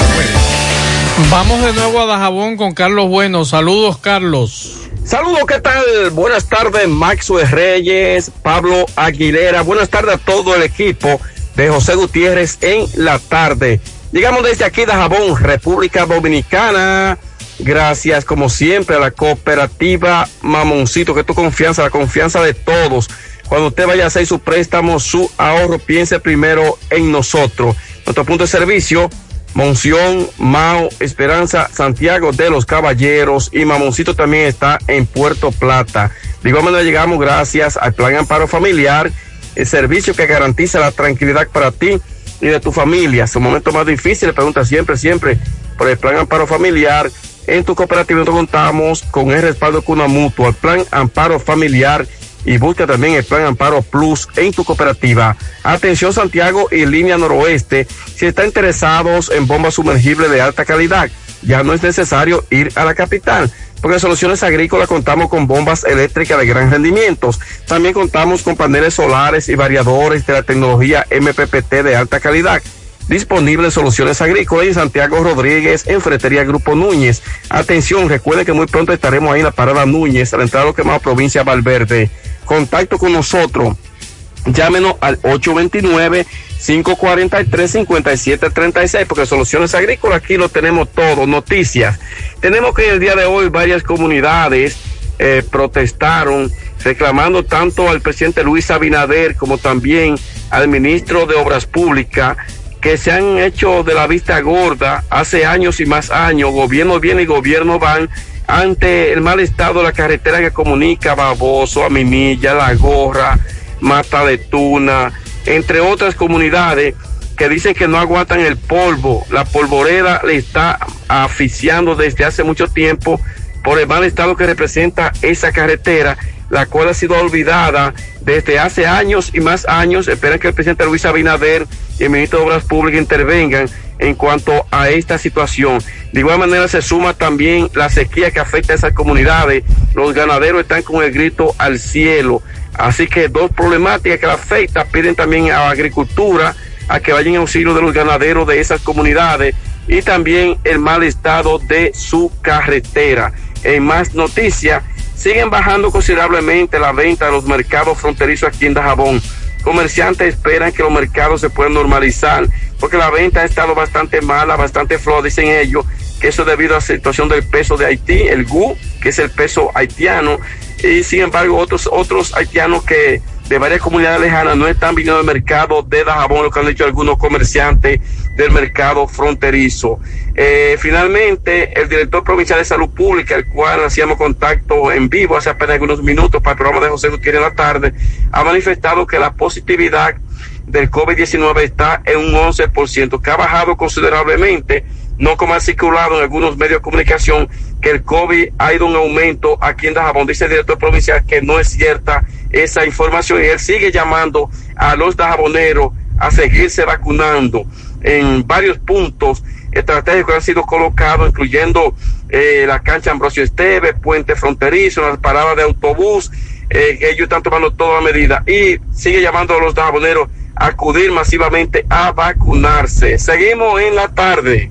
Vamos de nuevo a Dajabón con Carlos Bueno. Saludos, Carlos. Saludos, ¿qué tal? Buenas tardes, Maxwell Reyes, Pablo Aguilera. Buenas tardes a todo el equipo de José Gutiérrez en la tarde. Llegamos desde aquí de Jabón, República Dominicana. Gracias, como siempre, a la cooperativa Mamoncito, que es tu confianza, la confianza de todos. Cuando usted vaya a hacer su préstamo, su ahorro, piense primero en nosotros. Nuestro punto de servicio, Monción, Mao, Esperanza, Santiago de los Caballeros y Mamoncito también está en Puerto Plata. De igual manera llegamos gracias al Plan Amparo Familiar, el servicio que garantiza la tranquilidad para ti y de tu familia. Su momento más difícil, pregunta siempre, siempre por el Plan Amparo Familiar. En tu cooperativa contamos con el respaldo de una mutua, el Plan Amparo Familiar y busca también el plan Amparo Plus en tu cooperativa. Atención Santiago y línea noroeste, si están interesados en bombas sumergibles de alta calidad, ya no es necesario ir a la capital, porque en Soluciones Agrícolas contamos con bombas eléctricas de gran rendimiento. También contamos con paneles solares y variadores de la tecnología MPPT de alta calidad. Disponible en Soluciones Agrícolas en Santiago Rodríguez, en Fretería Grupo Núñez. Atención, recuerden que muy pronto estaremos ahí en la Parada Núñez, a la entrada de lo que más provincia Valverde. Contacto con nosotros. Llámenos al 829-543-5736, porque Soluciones Agrícolas aquí lo tenemos todo. Noticias. Tenemos que el día de hoy varias comunidades eh, protestaron reclamando tanto al presidente Luis Abinader como también al ministro de Obras Públicas que se han hecho de la vista gorda hace años y más años, gobierno viene y gobierno van, ante el mal estado de la carretera que comunica Baboso, Aminilla, La Gorra, Mata de Tuna, entre otras comunidades que dicen que no aguantan el polvo, la polvoreda le está asfixiando desde hace mucho tiempo por el mal estado que representa esa carretera la cual ha sido olvidada desde hace años y más años. Esperan que el presidente Luis Abinader y el ministro de Obras Públicas intervengan en cuanto a esta situación. De igual manera se suma también la sequía que afecta a esas comunidades. Los ganaderos están con el grito al cielo. Así que dos problemáticas que la afectan piden también a la agricultura a que vayan en auxilio de los ganaderos de esas comunidades y también el mal estado de su carretera. En más noticias, siguen bajando considerablemente la venta de los mercados fronterizos aquí en Dajabón. Comerciantes esperan que los mercados se puedan normalizar porque la venta ha estado bastante mala, bastante floja, dicen ellos, que eso debido a la situación del peso de Haití, el GU, que es el peso haitiano, y sin embargo otros, otros haitianos que de varias comunidades lejanas no están viniendo al mercado de Dajabón, lo que han dicho algunos comerciantes del mercado fronterizo. Eh, finalmente, el director provincial de salud pública, el cual hacíamos contacto en vivo hace apenas algunos minutos para el programa de José Gutiérrez en la tarde, ha manifestado que la positividad del COVID-19 está en un 11%, que ha bajado considerablemente, no como ha circulado en algunos medios de comunicación, que el COVID ha ido en aumento aquí en Dajabón. Dice el director provincial que no es cierta esa información y él sigue llamando a los dajaboneros a seguirse vacunando en varios puntos estratégicos han sido colocados, incluyendo eh, la cancha Ambrosio Esteve, puente fronterizo, las paradas de autobús, eh, ellos están tomando toda medida y sigue llamando a los dajaboneros a acudir masivamente a vacunarse. Seguimos en la tarde.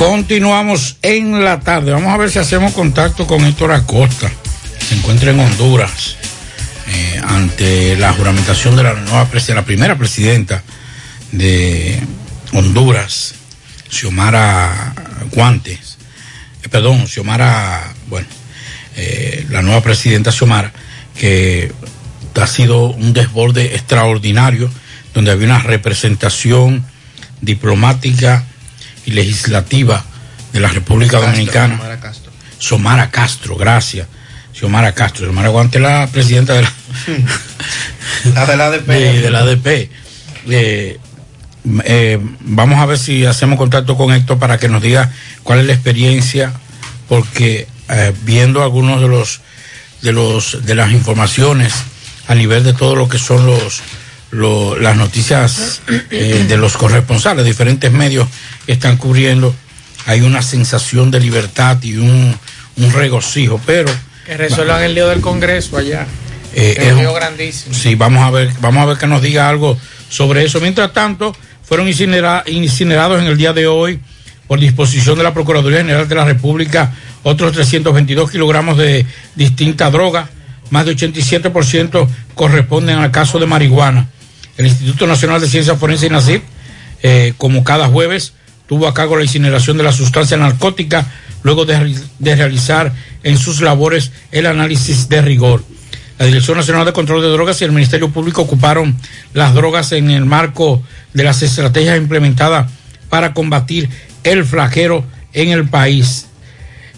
Continuamos en la tarde. Vamos a ver si hacemos contacto con Héctor Acosta. Se encuentra en Honduras eh, ante la juramentación de la nueva presi- la primera presidenta de Honduras, Xiomara Guantes. Eh, perdón, Xiomara, bueno, eh, la nueva presidenta Xiomara, que ha sido un desborde extraordinario, donde había una representación diplomática y legislativa de la República Dominicana. Xiomara Castro. Xiomara Castro, gracias. Xiomara Castro. Xiomara Guante, la presidenta de la, La de la ADP. de, de la ADP. Eh, eh, vamos a ver si hacemos contacto con Héctor para que nos diga cuál es la experiencia, porque eh, viendo algunos de los de los de las informaciones a nivel de todo lo que son los, lo- las noticias eh, de los corresponsales, diferentes medios que están cubriendo, hay una sensación de libertad y un, un regocijo, pero Que resuelvan el lío del Congreso allá. eh, Es un- lío grandísimo. Sí, vamos a ver, vamos a ver que nos diga algo sobre eso. Mientras tanto, fueron incinera- incinerados en el día de hoy por disposición de la Procuraduría General de la República otros 322 kilogramos de distinta droga, más de 87% corresponden al caso de marihuana. El Instituto Nacional de Ciencias Forenses y NACIP, eh, como cada jueves, tuvo a cargo la incineración de la sustancia narcótica luego de, de realizar en sus labores el análisis de rigor. La Dirección Nacional de Control de Drogas y el Ministerio Público ocuparon las drogas en el marco de las estrategias implementadas para combatir el flagelo en el país.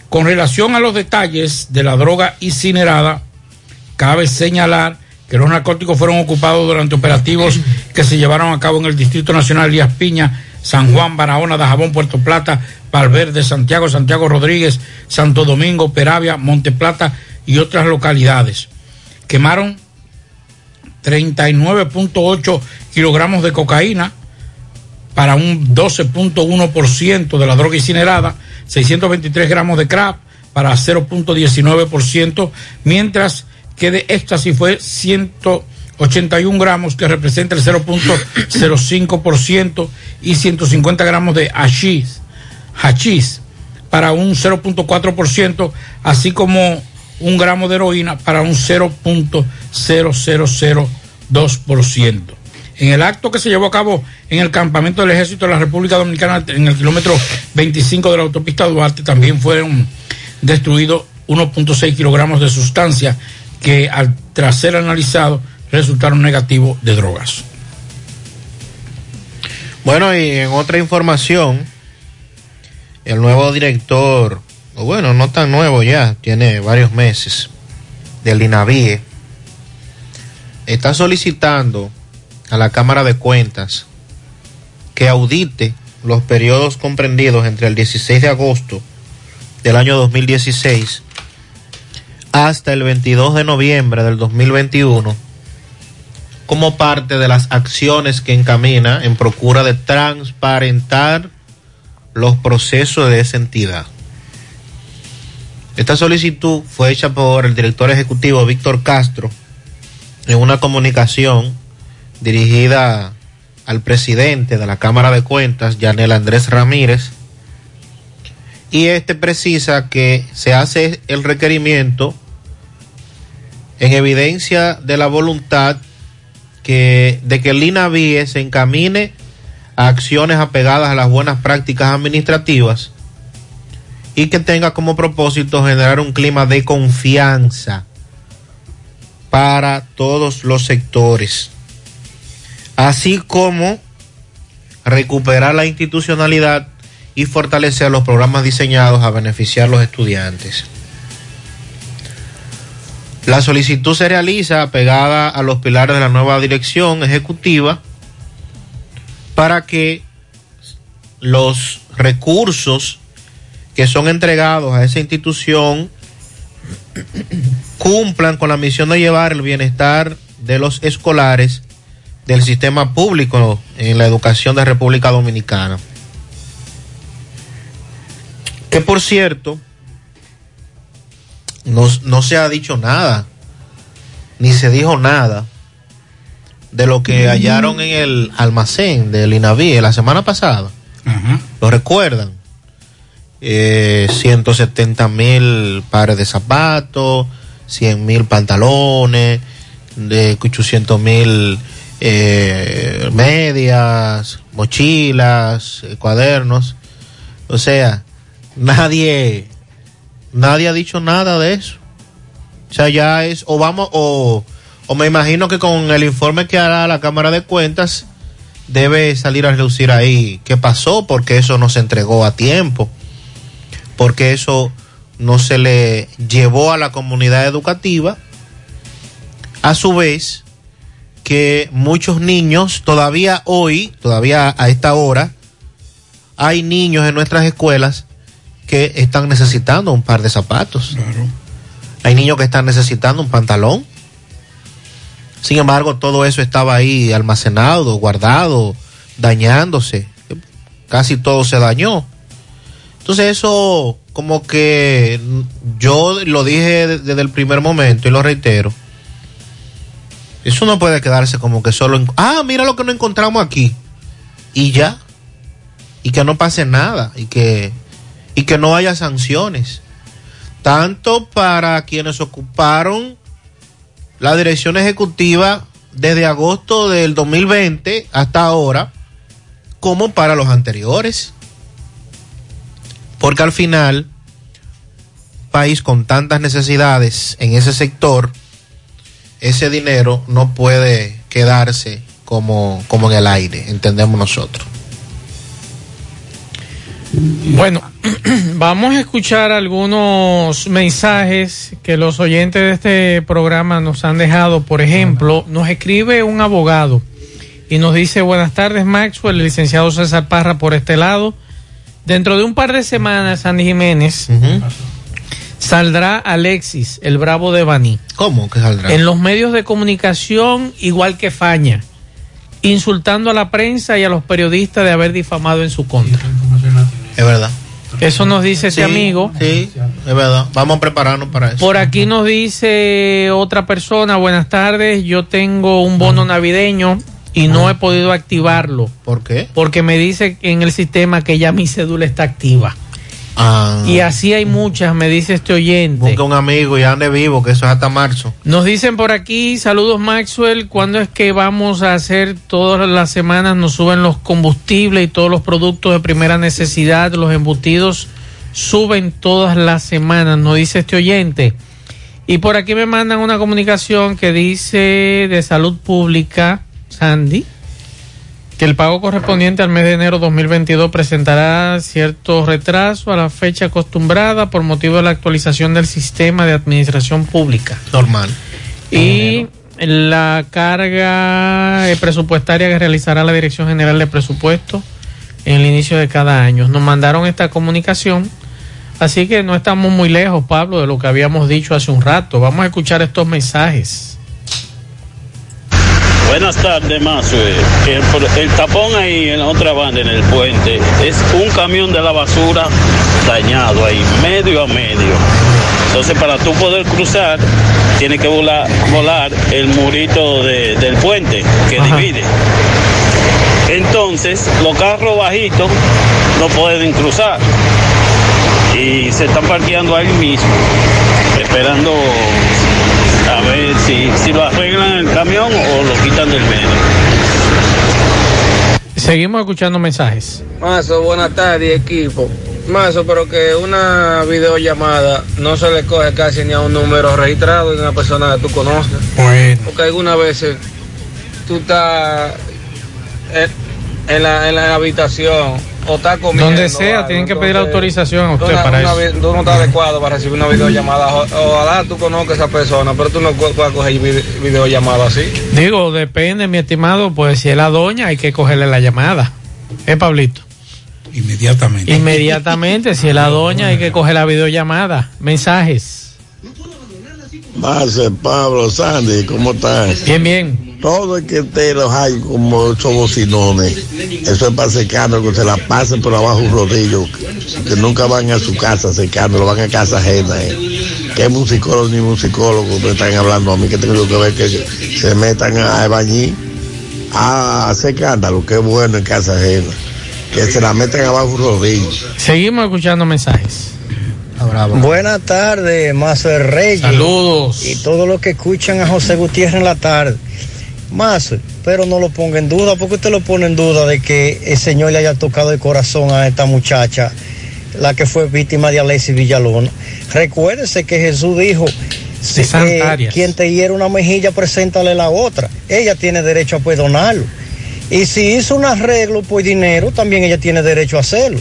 Con relación a los detalles de la droga incinerada, cabe señalar que los narcóticos fueron ocupados durante operativos que se llevaron a cabo en el Distrito Nacional Díaz Piña, San Juan, Barahona, Dajabón, Puerto Plata, Valverde, Santiago, Santiago Rodríguez, Santo Domingo, Peravia, Monteplata y otras localidades. Quemaron 39.8 kilogramos de cocaína para un 12.1% de la droga incinerada, 623 gramos de crack para 0.19%, mientras que de éxtasis fue 181 gramos, que representa el 0.05%, y 150 gramos de hachís, hachís para un 0.4%, así como un gramo de heroína para un 0.0002%. En el acto que se llevó a cabo en el campamento del Ejército de la República Dominicana, en el kilómetro 25 de la autopista Duarte, también fueron destruidos 1.6 kilogramos de sustancia que al tras ser analizado resultaron negativos de drogas. Bueno, y en otra información, el nuevo director, o bueno, no tan nuevo ya, tiene varios meses, del INAVIE, está solicitando a la Cámara de Cuentas que audite los periodos comprendidos entre el 16 de agosto del año 2016 hasta el 22 de noviembre del 2021 como parte de las acciones que encamina en procura de transparentar los procesos de esa entidad. Esta solicitud fue hecha por el director ejecutivo Víctor Castro en una comunicación dirigida al presidente de la Cámara de Cuentas, Yanel Andrés Ramírez, y este precisa que se hace el requerimiento en evidencia de la voluntad que, de que el INAVIE se encamine a acciones apegadas a las buenas prácticas administrativas y que tenga como propósito generar un clima de confianza para todos los sectores, así como recuperar la institucionalidad y fortalecer los programas diseñados a beneficiar a los estudiantes. La solicitud se realiza pegada a los pilares de la nueva dirección ejecutiva para que los recursos que son entregados a esa institución cumplan con la misión de llevar el bienestar de los escolares del sistema público en la educación de República Dominicana. Que por cierto, no, no se ha dicho nada, ni se dijo nada de lo que hallaron en el almacén del INAVI la semana pasada. ¿Lo recuerdan? Eh, 170 mil pares de zapatos, 100 mil pantalones, de 800 mil eh, medias, mochilas, eh, cuadernos. O sea, nadie Nadie ha dicho nada de eso. O sea, ya es, o vamos, o, o me imagino que con el informe que hará la Cámara de Cuentas debe salir a reducir ahí qué pasó, porque eso no se entregó a tiempo, porque eso no se le llevó a la comunidad educativa. A su vez, que muchos niños, todavía hoy, todavía a esta hora, hay niños en nuestras escuelas que están necesitando un par de zapatos. Hay niños que están necesitando un pantalón. Sin embargo, todo eso estaba ahí almacenado, guardado, dañándose. Casi todo se dañó. Entonces eso como que yo lo dije desde el primer momento y lo reitero. Eso no puede quedarse como que solo en... Ah, mira lo que no encontramos aquí. Y ya. Y que no pase nada. Y que y que no haya sanciones, tanto para quienes ocuparon la dirección ejecutiva desde agosto del 2020 hasta ahora, como para los anteriores. Porque al final, país con tantas necesidades en ese sector, ese dinero no puede quedarse como, como en el aire, entendemos nosotros. Bueno, vamos a escuchar algunos mensajes que los oyentes de este programa nos han dejado. Por ejemplo, nos escribe un abogado y nos dice, buenas tardes Maxwell, el licenciado César Parra por este lado. Dentro de un par de semanas, Andy Jiménez, saldrá Alexis, el bravo de Baní. ¿Cómo que saldrá? En los medios de comunicación, igual que Faña, insultando a la prensa y a los periodistas de haber difamado en su contra. Es verdad. Eso nos dice este Sí, amigo. Sí, es verdad. Vamos a prepararnos para eso. Por aquí nos dice otra persona, buenas tardes, yo tengo un bono navideño y no he podido activarlo. ¿Por qué? Porque me dice en el sistema que ya mi cédula está activa. Ah, Y así hay muchas, me dice este oyente. busca un amigo y ande vivo, que eso es hasta marzo. Nos dicen por aquí, saludos Maxwell, ¿cuándo es que vamos a hacer todas las semanas? Nos suben los combustibles y todos los productos de primera necesidad, los embutidos suben todas las semanas, nos dice este oyente. Y por aquí me mandan una comunicación que dice de salud pública, Sandy, que el pago correspondiente al mes de enero 2022 presentará cierto retraso a la fecha acostumbrada por motivo de la actualización del sistema de administración pública. Normal. Y la carga eh, presupuestaria que realizará la Dirección General de Presupuesto en el inicio de cada año. Nos mandaron esta comunicación, así que no estamos muy lejos, Pablo, de lo que habíamos dicho hace un rato. Vamos a escuchar estos mensajes. Buenas tardes, Mazue. El, el tapón ahí en la otra banda, en el puente, es un camión de la basura dañado ahí, medio a medio. Entonces, para tú poder cruzar, tiene que volar, volar el murito de- del puente que divide. Entonces, los carros bajitos no pueden cruzar y se están parqueando ahí mismo, esperando ver si, si lo arreglan el camión o lo quitan del medio. Seguimos escuchando mensajes. Mazo, buenas tardes, equipo. Mazo, pero que una videollamada no se le coge casi ni a un número registrado de una persona que tú conozcas. Bueno. Porque algunas veces tú estás en, en la, en la habitación o estás comiendo. Donde sea, algo, tienen que pedir entonces, autorización a usted para una eso. Tú no estás adecuado para recibir una videollamada. O- Ojalá tú conozcas a esa persona, pero tú no pu- puedes coger vide- videollamada así. Digo, depende, mi estimado, pues si es la doña hay que cogerle la llamada. ¿Eh, Pablito? Inmediatamente. Inmediatamente, si es la doña hay que coger la videollamada. Mensajes. Marce, Pablo, Sandy, ¿cómo estás? Bien, bien. Todo el que te los hay como esos bocinones, eso es para secando, que se la pasen por abajo un rodillo, que nunca van a su casa secando, van a casa ajena. Eh. Que musicólogos ni musicólogos me están hablando a mí, que tengo que ver que se metan a bañir, a hacer escándalo, que bueno en casa ajena, que se la metan abajo un rodillo. Seguimos escuchando mensajes. Buenas tardes, Mazo de Reyes. Saludos. Y todos los que escuchan a José Gutiérrez en la tarde. Mazo, pero no lo ponga en duda, porque usted lo pone en duda de que el Señor le haya tocado el corazón a esta muchacha, la que fue víctima de Alexis Villalona. Recuérdese que Jesús dijo, si, eh, quien te hiere una mejilla, preséntale la otra. Ella tiene derecho a perdonarlo. Y si hizo un arreglo por dinero, también ella tiene derecho a hacerlo.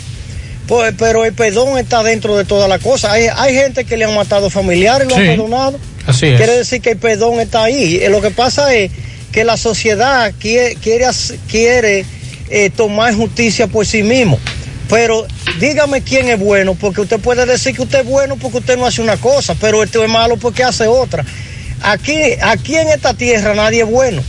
Pues, pero el perdón está dentro de toda la cosa. Hay, hay gente que le han matado familiares y lo Sí. han perdonado. Así es. Quiere decir que el perdón está ahí. Lo que pasa es que la sociedad quiere, quiere, eh, tomar justicia por sí mismo. Pero dígame quién es bueno, porque usted puede decir que usted es bueno porque usted no hace una cosa, pero este es malo porque hace otra. Aquí, aquí en esta tierra nadie es bueno.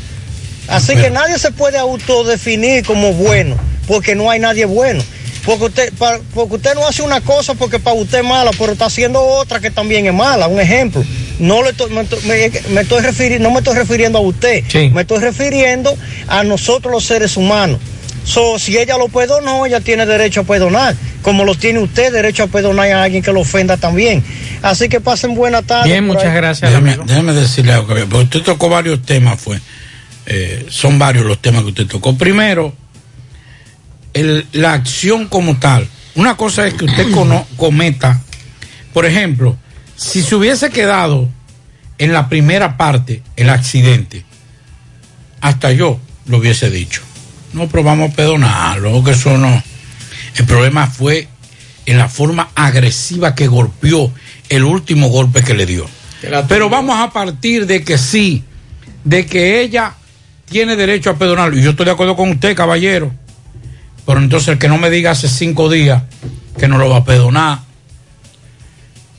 Así que nadie se puede autodefinir como bueno, porque no hay nadie bueno. Porque usted, pa- porque usted no hace una cosa porque para usted es mala, pero está haciendo otra que también es mala. Un ejemplo. No le estoy- me, estoy- me- me estoy refiriendo, no me estoy refiriendo a usted, me estoy refiriendo a nosotros los seres humanos. So, si ella lo perdonó, ella tiene derecho a perdonar, como lo tiene usted derecho a perdonar a alguien que lo ofenda también. Así que pasen buena tarde. Bien, muchas ahí. gracias, déjeme decirle algo, porque usted tocó varios temas, fue. Eh, son varios los temas que usted tocó. Primero, el- la acción como tal. Una cosa es que usted cono- cometa, por ejemplo, si se hubiese quedado en la primera parte el accidente, hasta yo lo hubiese dicho. No, pero vamos a perdonarlo, que eso no. El problema fue en la forma agresiva que golpeó el último golpe que le dio. Pero vamos a partir de que sí, de que ella tiene derecho a perdonarlo. Y yo estoy de acuerdo con usted, caballero. Pero entonces el que no me diga hace cinco días que no lo va a perdonar.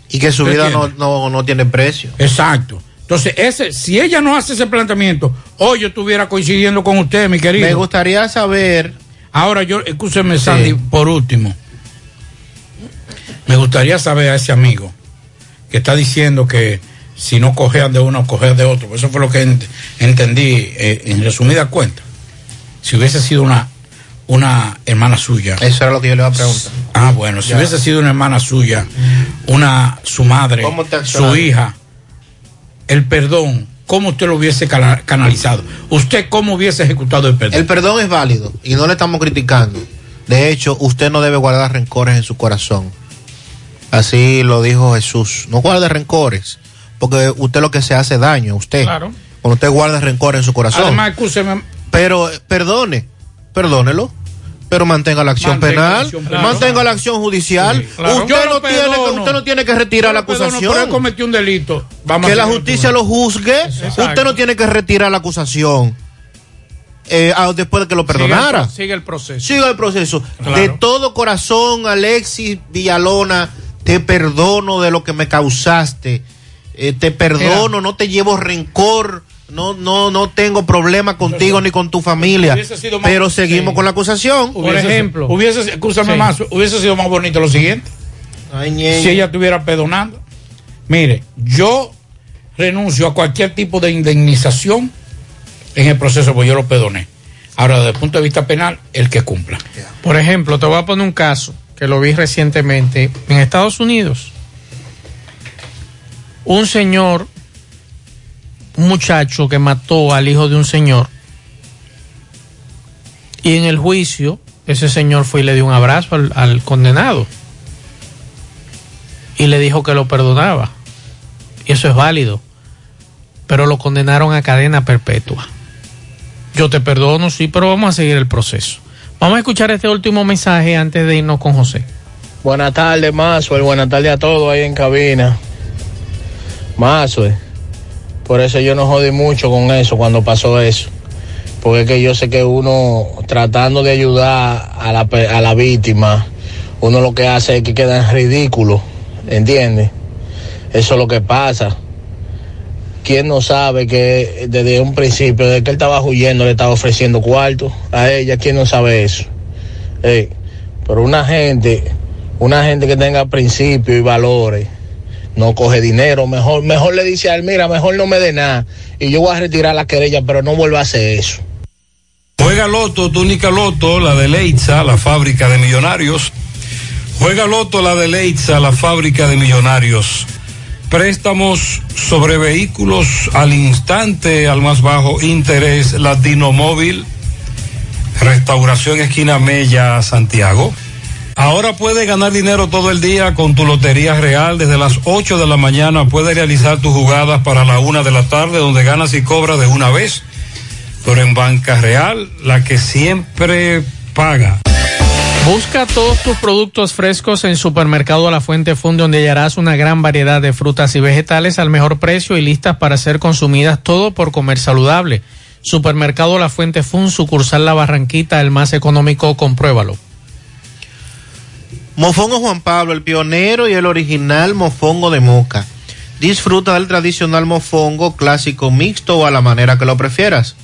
Y que su ¿Usted vida no, no, no tiene precio. Exacto. Entonces, ese, si ella no hace ese planteamiento, hoy yo estuviera coincidiendo con usted, mi querido. Me gustaría saber. Ahora yo, escúcheme, Sandy, por último. Me gustaría saber a ese amigo que está diciendo que si no cojean de uno, cojean de otro. Eso fue lo que ent- entendí eh, en resumida cuenta. Si hubiese sido una, una hermana suya. Eso era lo que yo le iba a preguntar. Ah, bueno, si Ya. hubiese sido una hermana suya, una su madre, ¿Cómo te su hija, el perdón, ¿cómo usted lo hubiese canalizado? ¿Usted cómo hubiese ejecutado el perdón? El perdón es válido y no le estamos criticando. De hecho, usted no debe guardar rencores en su corazón. Así lo dijo Jesús. No guarde rencores, porque usted lo que se hace daño a usted. Claro. Cuando usted guarda rencores en su corazón. Además, escúcheme, Pero perdone, perdónelo. Pero mantenga la acción Mantenga la penal, acción mantenga la acción judicial. claro. Usted, no tiene, usted no tiene que retirar la Yo acusación. pero él cometió un delito. Vamos que la justicia lo juzgue. Exacto. Usted no tiene que retirar la acusación eh, ah, después de que lo perdonara. Sigue el, pro- sigue el proceso. Siga el proceso. Claro. De todo corazón, Alexis Villalona, te perdono de lo que me causaste. Eh, te perdono, no te llevo rencor. No, no, no tengo problema contigo ni con tu familia. hubiese sido más- Pero seguimos sí. con la acusación. Hubiese- hubiese, escúchame Sí. más, hubiese sido más bonito lo siguiente. si ella estuviera perdonando. Mire, yo renuncio a cualquier tipo de indemnización en el proceso, porque yo lo perdoné. Ahora, desde el punto de vista penal, el que cumpla. Por ejemplo, te voy a poner un caso que lo vi recientemente en Estados Unidos. Un señor, un muchacho que mató al hijo de un señor. Y en el juicio, ese señor fue y le dio un abrazo al, condenado. Y le dijo que lo perdonaba. Y eso es válido. Pero lo condenaron a cadena perpetua. Yo te perdono, sí, pero vamos a seguir el proceso. Vamos a escuchar este último mensaje antes de irnos con José. Buenas tardes, Mazue. Buenas tardes a todos ahí en cabina. Mazue. Por eso yo no jodí mucho con eso cuando pasó eso. Porque es que yo sé que uno tratando de ayudar a la, a la víctima, uno lo que hace es que queda en ridículo. ¿Entiendes? Eso es lo que pasa. ¿Quién no sabe que desde un principio, desde que él estaba huyendo, le estaba ofreciendo cuarto a ella? ¿Quién no sabe eso? Pero una gente, una gente que tenga principios y valores, no coge dinero, mejor, mejor le dice a él, mira, mejor no me dé nada. Y yo voy a retirar la querella, pero no vuelva a hacer eso. Juega Loto, túnica Loto, la de Leitza, la fábrica de millonarios. Juega Loto, la de Leitza, la fábrica de millonarios. Préstamos sobre vehículos al instante, al más bajo interés, Latino Móvil. Restauración Esquina Mella, Santiago. Ahora puedes ganar dinero todo el día con tu Lotería Real. Desde las 8 de la mañana puedes realizar tus jugadas para la una de la tarde, donde ganas y cobras de una vez. Pero en Banca Real, la que siempre paga. Busca todos tus productos frescos en Supermercado La Fuente Fund, donde hallarás una gran variedad de frutas y vegetales al mejor precio y listas para ser consumidas, todo por comer saludable. Supermercado La Fuente Fund, sucursal La Barranquita, el más económico, compruébalo. Mofongo Juan Pablo, el pionero y el original mofongo de moca. Disfruta del tradicional mofongo clásico mixto o a la manera que lo prefieras.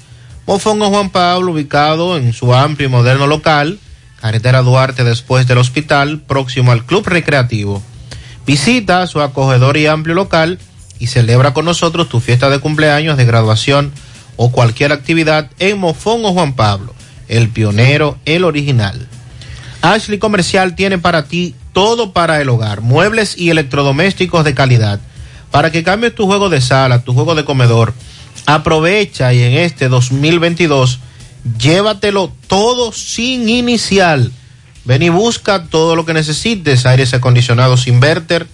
Mofongo Juan Pablo, ubicado en su amplio y moderno local, carretera Duarte después del hospital, próximo al Club Recreativo. Visita su acogedor y amplio local y celebra con nosotros tu fiesta de cumpleaños, de graduación o cualquier actividad en Mofongo Juan Pablo, el pionero, el original. Ashley Comercial tiene para ti todo para el hogar, muebles y electrodomésticos de calidad. Para que cambies tu juego de sala, tu juego de comedor, aprovecha y en este 2022 llévatelo todo sin inicial. Ven y busca todo lo que necesites, aires acondicionados inverter,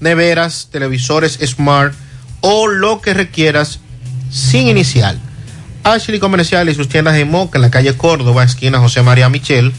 neveras, televisores smart, o lo que requieras sin inicial. Ashley Comercial y sus tiendas en Moca en la calle Córdoba, esquina José María Michel.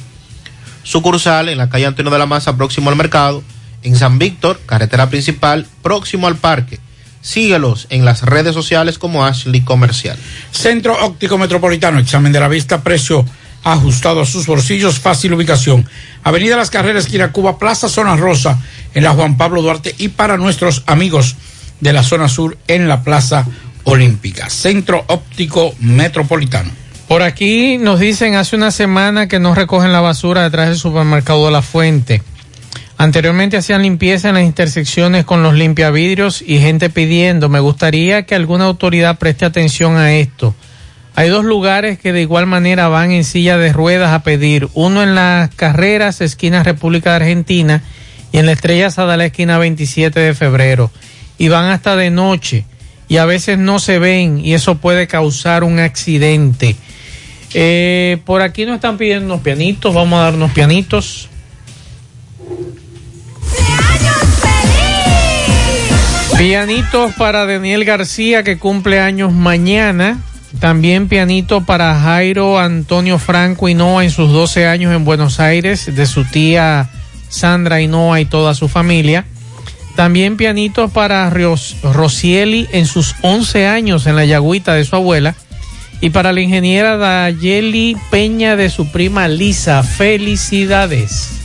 Sucursal en la calle Antonio de la Maza, próximo al mercado. En San Víctor, carretera principal, próximo al parque. Síguelos en las redes sociales como Ashley Comercial. Centro Óptico Metropolitano, examen de la vista, precio ajustado a sus bolsillos, fácil ubicación. Avenida Las Carreras, esquina Cuba, Plaza Zona Rosa, en la Juan Pablo Duarte y para nuestros amigos de la zona sur en la Plaza Olímpica. Centro Óptico Metropolitano. Por aquí nos dicen hace una semana que no recogen la basura detrás del supermercado de La Fuente. Anteriormente hacían limpieza en las intersecciones con los limpiavidrios y gente pidiendo. Me gustaría que alguna autoridad preste atención a esto. Hay dos lugares que de igual manera van en silla de ruedas a pedir. Uno en las carreras, esquina República de Argentina, y en la Estrella Sadala, esquina 27 de febrero. Y van hasta de noche. Y a veces no se ven y eso puede causar un accidente. Eh, por aquí nos están pidiendo unos pianitos. Vamos a dar unos pianitos. Pianitos para Daniel García que cumple años mañana. También pianito para Jairo Antonio Franco Hinoa en sus 12 años en Buenos Aires, de su tía Sandra Hinoa y toda su familia. También pianito para Ros Rosieli en sus 11 años en la yagüita de su abuela. Y para la ingeniera Dayeli Peña de su prima Lisa. Felicidades.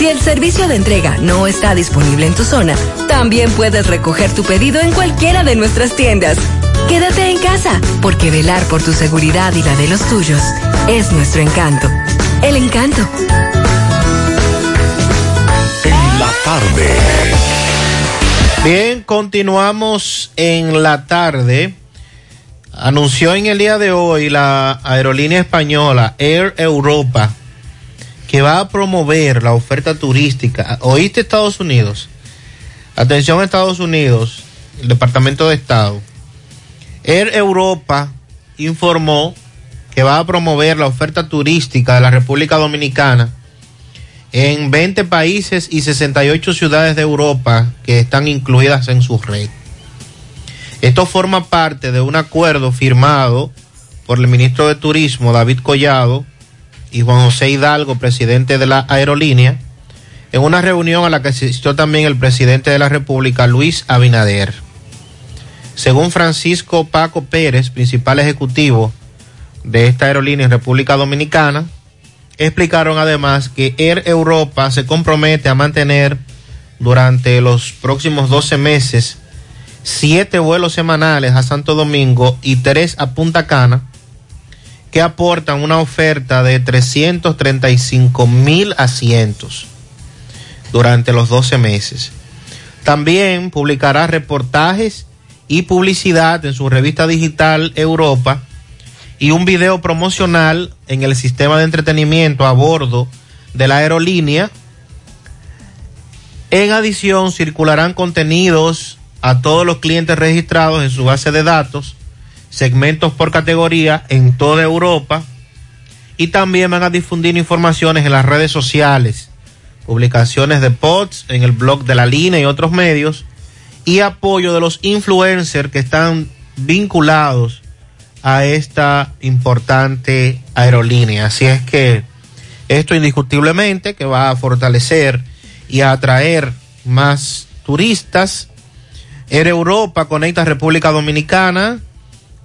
Si el servicio de entrega no está disponible en tu zona, también puedes recoger tu pedido en cualquiera de nuestras tiendas. Quédate en casa, porque velar por tu seguridad y la de los tuyos es nuestro encanto. El encanto. En la tarde. Bien, continuamos en la tarde. Anunció en el día de hoy la aerolínea española Air Europa que va a promover la oferta turística. ¿Oíste Estados Unidos? Atención Estados Unidos, el Departamento de Estado. Air Europa informó que va a promover la oferta turística de la República Dominicana en 20 países y 68 ciudades de Europa que están incluidas en su red. Esto forma parte de un acuerdo firmado por el ministro de Turismo, David Collado, y Juan José Hidalgo, presidente de la aerolínea, en una reunión a la que asistió también el presidente de la República, Luis Abinader. Según Francisco Paco Pérez, principal ejecutivo de esta aerolínea en República Dominicana, explicaron además que Air Europa se compromete a mantener durante los próximos 12 meses siete vuelos semanales a Santo Domingo y tres a Punta Cana, que aportan una oferta de 335 mil asientos durante los 12 meses. También publicará reportajes y publicidad en su revista digital Europa y un video promocional en el sistema de entretenimiento a bordo de la aerolínea. En adición, circularán contenidos a todos los clientes registrados en su base de datos, segmentos por categoría en toda Europa y también van a difundir informaciones en las redes sociales, publicaciones de posts en el blog de la línea y otros medios y apoyo de los influencers que están vinculados a esta importante aerolínea. Así es que esto indiscutiblemente que va a fortalecer y a atraer más turistas. Air Europa conecta República Dominicana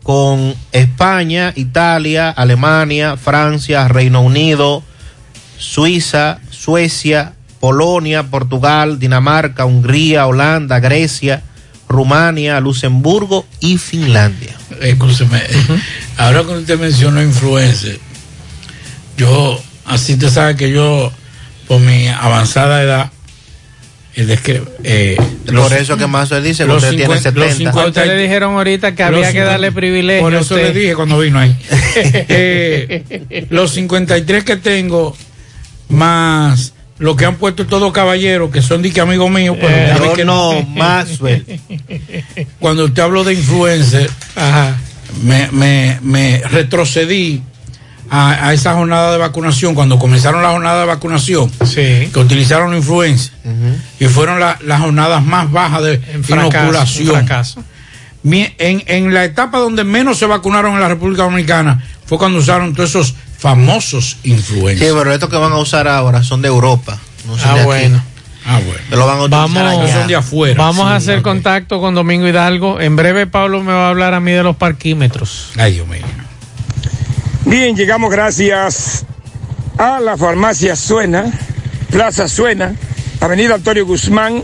con España, Italia, Alemania, Francia, Reino Unido, Suiza, Suecia, Polonia, Portugal, Dinamarca, Hungría, Holanda, Grecia, Rumania, Luxemburgo y Finlandia. Escúcheme, ahora que usted mencionó influencer, yo, así usted sabe que yo, por mi avanzada edad, el descre- eh, Por eso que más se dice que los usted tiene 50 los 70. 50 A usted le dijeron ahorita que Los había que 50 darle privilegio. Por a eso usted. le dije cuando vino ahí. Eh, los 53 que tengo, más lo que han puesto todos caballeros, que son de que amigos míos, pero Eh, yo que no, Maxwell. Cuando usted habló de influencer, me, me, me retrocedí a, a esa jornada de vacunación, cuando comenzaron la jornada de vacunación, que utilizaron influencer, y fueron la- las jornadas más bajas de fracaso, inoculación. en fracaso. Mi- En, en la etapa donde menos se vacunaron en la República Dominicana fue cuando usaron todos esos famosos Sí, influencers. pero estos que van a usar ahora son de Europa. No son Ah, de aquí. bueno. Ah, bueno. Lo van a utilizar Vamos, allá. vamos a hacer contacto con Domingo Hidalgo. En breve Pablo me va a hablar a mí de los parquímetros. Ay, Dios mío. Bien, llegamos gracias a la farmacia Suena, Plaza Suena, Avenida Antonio Guzmán,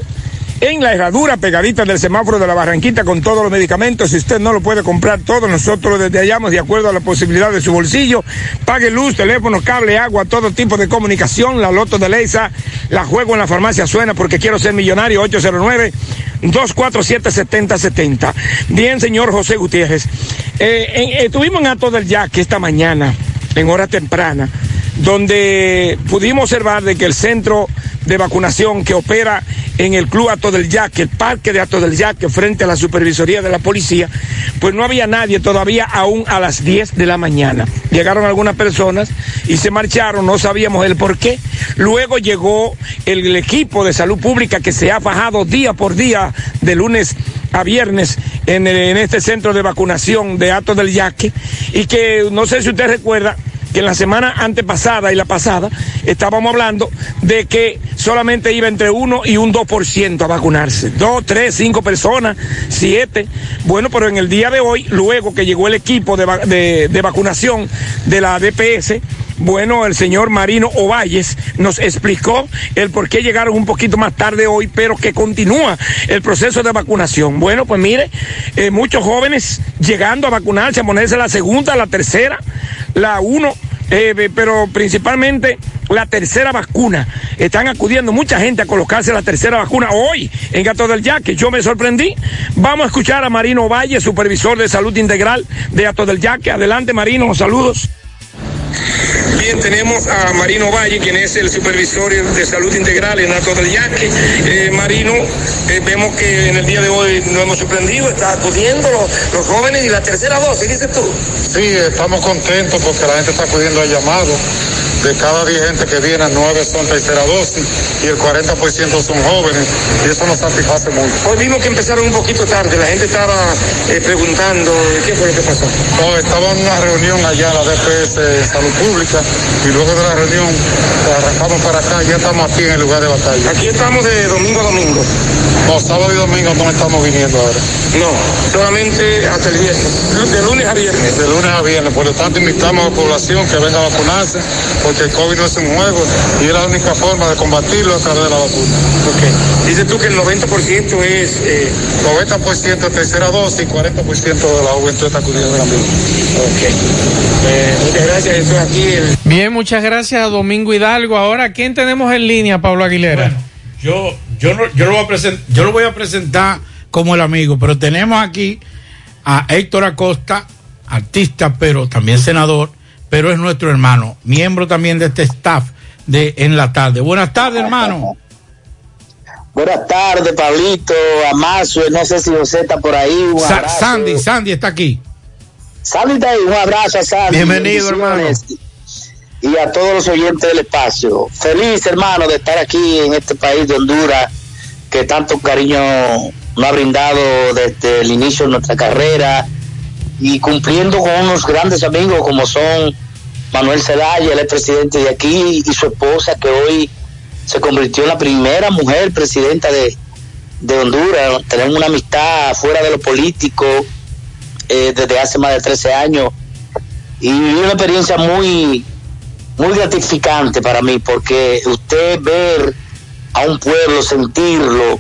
en la herradura pegadita del semáforo de la Barranquita con todos los medicamentos. Si usted no lo puede comprar todo, nosotros lo detallamos de acuerdo a la posibilidad de su bolsillo. Pague luz, teléfono, cable, agua, todo tipo de comunicación. La Loto de Leisa, la juego en la farmacia Suena porque quiero ser millonario. 809 247 7070. Bien, señor José Gutiérrez. Eh, en- estuvimos en Ato del Yaque esta mañana, en hora temprana, donde pudimos observar de que el centro de vacunación que opera en el Club Ato del Yaque, el parque de Ato del Yaque, frente a la supervisoría de la policía, pues no había nadie todavía aún a las 10 de la mañana. Llegaron algunas personas y se marcharon, no sabíamos el por qué. Luego llegó el, equipo de salud pública que se ha fajado día por día, de lunes a viernes, en, en este centro de vacunación de Ato del Yaque, y que no sé si usted recuerda, que en la semana antepasada y la pasada estábamos hablando de que solamente iba entre 1 y un 2% a vacunarse. Dos, tres, cinco personas, siete. Bueno, pero en el día de hoy, luego que llegó el equipo de, de- de vacunación de la DPS, bueno, el señor Marino Ovalles nos explicó el por qué llegaron un poquito más tarde hoy, pero que continúa el proceso de vacunación. Bueno, pues mire, eh, muchos jóvenes llegando a vacunarse, a ponerse la segunda, la tercera, la uno, eh, pero principalmente la tercera vacuna. Están acudiendo mucha gente a colocarse la tercera vacuna hoy en Gato del Yaque. Yo me sorprendí. Vamos a escuchar a Marino Valle, supervisor de salud integral de Gato del Yaque. Adelante, Marino, saludos. Bien, tenemos a Marino Valle, quien es el supervisor de salud integral en Alto del Yaque. Eh, Marino, eh, vemos que en el día de hoy nos hemos sorprendido, está acudiendo los, jóvenes y la tercera dosis, dices tú. Sí, estamos contentos porque la gente está acudiendo al llamado. De cada 10 gente que viene, 9 son tercera dosis y el 40% son jóvenes y eso nos satisface mucho. Hoy vimos que empezaron un poquito tarde, la gente estaba eh, preguntando qué fue lo que pasó. No, estaba en una reunión allá en la DPS Salud Pública y luego de la reunión arrancamos para acá, ya estamos aquí en el lugar de batalla. Aquí estamos de domingo a domingo. No, sábado y domingo no estamos viniendo ahora. No, solamente hasta el viernes, de lunes a viernes. De lunes a viernes, por lo tanto invitamos a la población que venga a vacunarse porque el COVID no es un juego y es la única forma de combatirlo a través de la vacuna. Ok. Dices tú que el 90% es... Eh... 90% de tercera dosis y 40% de la juventud está acudiendo la misma. Ok. Eh, muchas gracias, eso es aquí el... Bien, muchas gracias a Domingo Hidalgo. Ahora, ¿quién tenemos en línea, Pablo Aguilera? Yo, yo, no, yo, lo voy a present- yo lo voy a presentar como el amigo, pero tenemos aquí a Héctor Acosta, artista, pero también senador, pero es nuestro hermano, miembro también de este staff de En la Tarde. Buenas tardes, hermano. Buenas tardes, Pablito, Amazo, no sé si José está por ahí. Un Sa- abrazo. Sandy, Sandy está aquí. Sandy está ahí, un abrazo a Sandy. Bienvenido, Bendiciones. Y a todos los oyentes del espacio. Feliz, hermano, de estar aquí en este país de Honduras, que tanto cariño nos ha brindado desde el inicio de nuestra carrera y cumpliendo con unos grandes amigos como son Manuel Zelaya, el es presidente de aquí, y su esposa, que hoy se convirtió en la primera mujer presidenta de, de Honduras. Tenemos una amistad fuera de lo político, eh, desde hace más de 13 años y una experiencia muy, muy gratificante para mí porque usted ver a un pueblo, sentirlo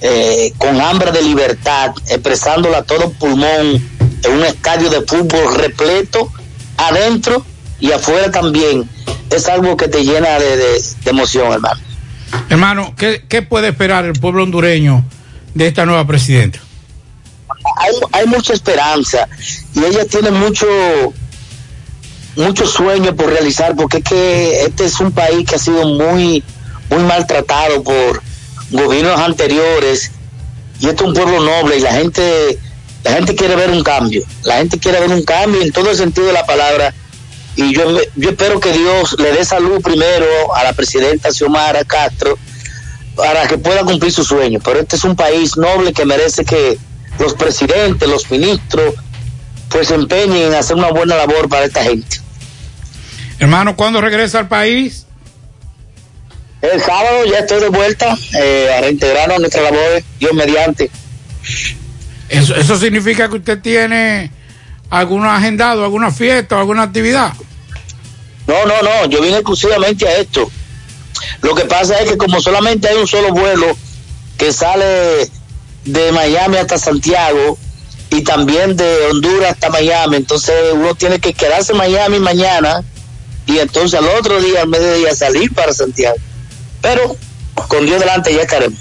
eh, con hambre de libertad, expresándola a todo pulmón en un estadio de fútbol repleto, adentro y afuera también, es algo que te llena de, de- de emoción, hermano. Hermano, ¿qué, qué puede esperar el pueblo hondureño de esta nueva presidenta? hay, hay mucha esperanza y ella tiene mucho muchos sueños por realizar porque es que este es un país que ha sido muy muy maltratado por gobiernos anteriores y este es un pueblo noble y la gente la gente quiere ver un cambio la gente quiere ver un cambio en todo el sentido de la palabra y yo yo espero que Dios le dé salud primero a la presidenta Xiomara Castro para que pueda cumplir sus sueños. Pero este es un país noble que merece que los presidentes, los ministros, pues se empeñen en hacer una buena labor para esta gente. Hermano, ¿cuándo regresa al país? El sábado ya estoy de vuelta eh, a reintegrarnos a nuestras labores, Dios mediante. Eso, eso significa que usted tiene algún agendado, alguna fiesta o alguna actividad. No, no, no, yo vine exclusivamente a esto. Lo que pasa es que como solamente hay un solo vuelo que sale de Miami hasta Santiago y también de Honduras hasta Miami, entonces uno tiene que quedarse en Miami mañana y entonces al otro día, al mediodía, salir para Santiago. Pero con Dios delante ya estaremos.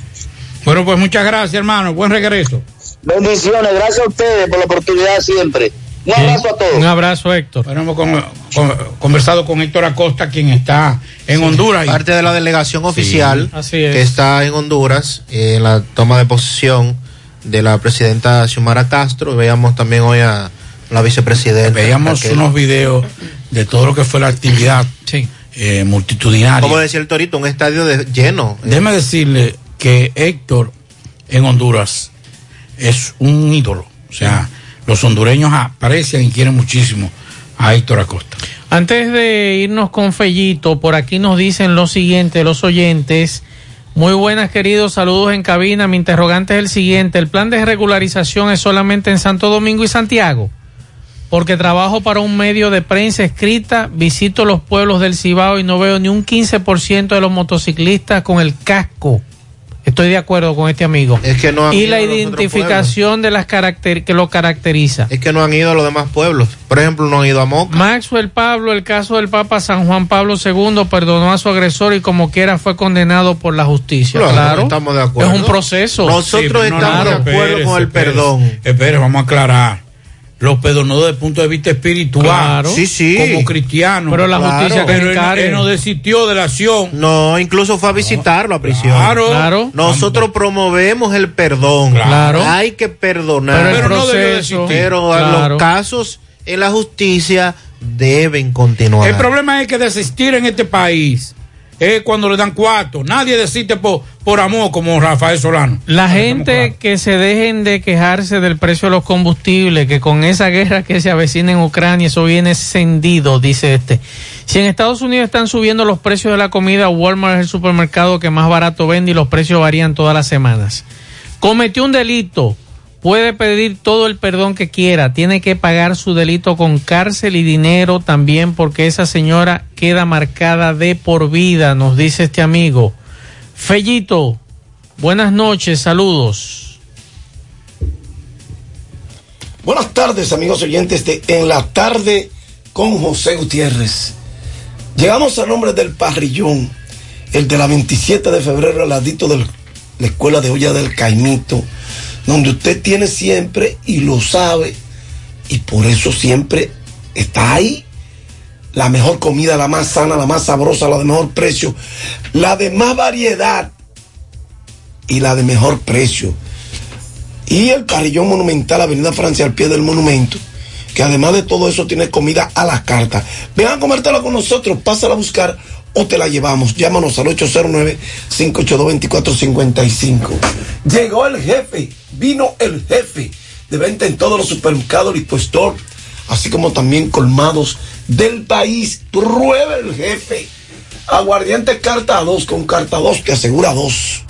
Bueno, pues muchas gracias, hermano. Buen regreso. Bendiciones, gracias a ustedes por la oportunidad siempre. Un abrazo a todos. Un abrazo, Héctor. Bueno, hemos con- con- conversado con Héctor Acosta, quien está en Honduras. Parte de la delegación oficial así es. que está en Honduras eh, en la toma de posesión de la presidenta Xiomara Castro. Veíamos también hoy a la vicepresidenta. Veíamos Raquel. unos videos de todo lo que fue la actividad eh, multitudinaria. Como decía el Torito, un estadio de- lleno. Déjeme decirle que Héctor en Honduras es un ídolo. O sea, los hondureños aprecian y quieren muchísimo a Héctor Acosta. Antes de irnos con Fellito, por aquí nos dicen lo siguiente, los oyentes. Muy buenas, queridos, saludos en cabina. Mi interrogante es el siguiente. ¿El plan de regularización es solamente en Santo Domingo y Santiago? Porque trabajo para un medio de prensa escrita, visito los pueblos del Cibao y no veo ni un 15% de los motociclistas con el casco. Estoy de acuerdo con este amigo. Es que no han y ido la identificación de las caracter que lo caracteriza. Es que no han ido a los demás pueblos. Por ejemplo, no han ido a Moca. Maxwell Pablo, el caso del Papa San Juan Pablo II, perdonó a su agresor y como quiera fue condenado por la justicia. Claro, Claro, estamos de acuerdo. Es un proceso. Nosotros estamos de acuerdo con el perdón. Espere, vamos a aclarar. Los perdonó desde el punto de vista espiritual. Claro. Sí, sí. Como cristiano. Pero la justicia que Pero él, encargue. él no desistió de la acción. No, incluso fue a visitarlo a prisión. Claro. Claro. Nosotros promovemos el perdón. Claro. Hay que perdonar. Pero no debió proceso, desistir. Pero Claro. los casos en la justicia deben continuar. El problema es que desistir en este país es cuando le dan cuarto. Nadie desiste por, por amor como Rafael Solano. La gente que se dejen de quejarse del precio de los combustibles, que con esa guerra que se avecina en Ucrania, eso viene encendido, dice este. Si en Estados Unidos están subiendo los precios de la comida, Walmart es el supermercado que más barato vende y los precios varían todas las semanas. Cometió un delito, puede pedir todo el perdón que quiera, tiene que pagar su delito con cárcel y dinero también porque esa señora queda marcada de por vida, nos dice este amigo. Fellito, buenas noches, saludos. Buenas tardes, amigos oyentes de En la tarde con José Gutiérrez. Llegamos al nombre del parrillón, el de la 27 de febrero, al ladito de la escuela de olla del Caimito, donde usted tiene siempre y lo sabe, y por eso siempre está ahí. La mejor comida, la más sana, la más sabrosa, la de mejor precio, la de más variedad y la de mejor precio. Y el parrillón monumental, Avenida Francia, al pie del monumento, que además de todo eso tiene comida a la carta. Ven a comértela con nosotros, pásala a buscar o te la llevamos. Llámanos al 809-582-2455. Llegó el jefe, vino el jefe de venta en todos los supermercados y puestos, así como también colmados del país. Prueba el jefe. Aguardiente carta 2 con carta 2 que asegura 2.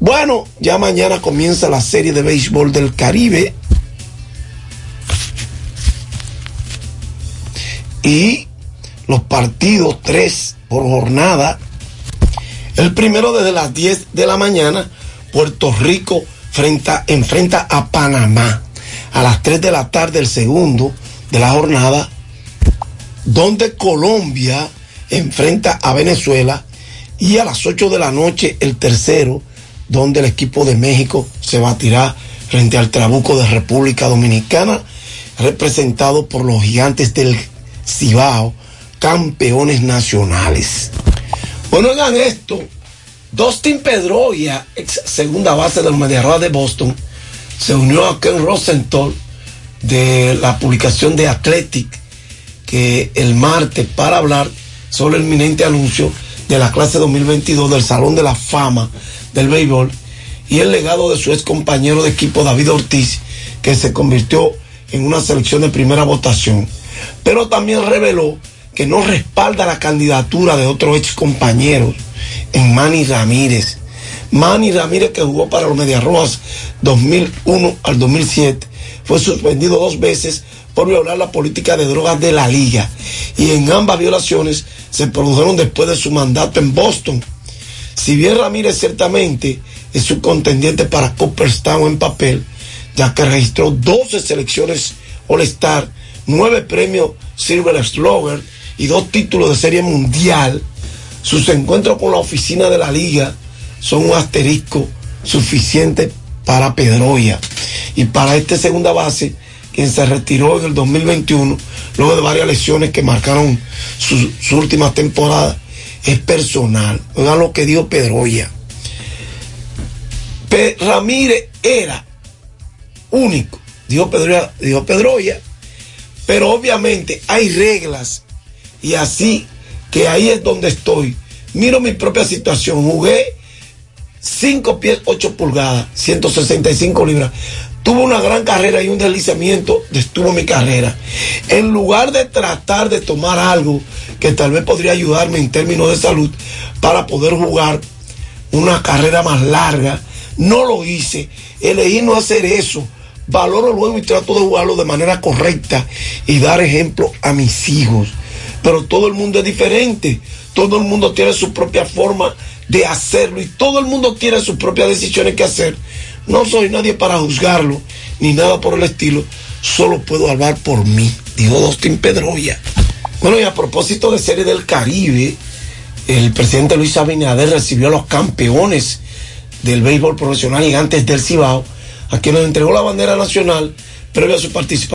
Bueno, ya mañana comienza la serie de béisbol del Caribe. Y los partidos, tres por jornada. El primero desde las 10 de la mañana, Puerto Rico frenta, enfrenta a Panamá. A las 3 de la tarde, el segundo de la jornada, donde Colombia enfrenta a Venezuela. Y a las 8 de la noche, el tercero, donde el equipo de México se batirá frente al Trabuco de República Dominicana, representado por los gigantes del Cibao, campeones nacionales. Bueno, oigan esto. Dustin Pedroia, ex segunda base de los de Boston, se unió a Ken Rosenthal de la publicación de Athletic que el martes para hablar sobre el inminente anuncio de la clase 2022 del Salón de la Fama del Béisbol y el legado de su ex compañero de equipo David Ortiz, que se convirtió en una selección de primera votación. Pero también reveló que no respalda la candidatura de otros ex compañeros en Manny Ramírez. Manny Ramírez, que jugó para los Medias Rojas 2001 al 2007, fue suspendido dos veces por violar la política de drogas de la liga. Y en ambas violaciones se produjeron después de su mandato en Boston. Si bien Ramírez ciertamente es su contendiente para Cooperstown en papel, ya que registró 12 selecciones All-Star, 9 premios Silver Slugger y dos títulos de serie mundial, sus encuentros con la oficina de la liga son un asterisco suficiente para Pedroya. Y para este segunda base, quien se retiró en el 2021, luego de varias lesiones que marcaron sus su últimas temporadas, es personal. Oigan lo que dijo Pedroya. Pe Ramírez era único, dijo Pedroya, dijo Pedroya, pero obviamente hay reglas y así que ahí es donde estoy. Miro mi propia situación. Jugué 5 pies 8 pulgadas, 165 libras. Tuve una gran carrera y un deslizamiento destuvo mi carrera. En lugar de tratar de tomar algo que tal vez podría ayudarme en términos de salud para poder jugar una carrera más larga, no lo hice. Elegí no hacer eso. Valoro luego y trato de jugarlo de manera correcta y dar ejemplo a mis hijos pero todo el mundo es diferente. Todo el mundo tiene su propia forma de hacerlo y todo el mundo tiene sus propias decisiones que hacer. No soy nadie para juzgarlo, ni nada por el estilo. Solo puedo hablar por mí, dijo Dustin Pedroya. Bueno, y a propósito de Serie del Caribe, el presidente Luis Abinader recibió a los campeones del béisbol profesional gigantes del Cibao, a quienes entregó la bandera nacional previo a su participación.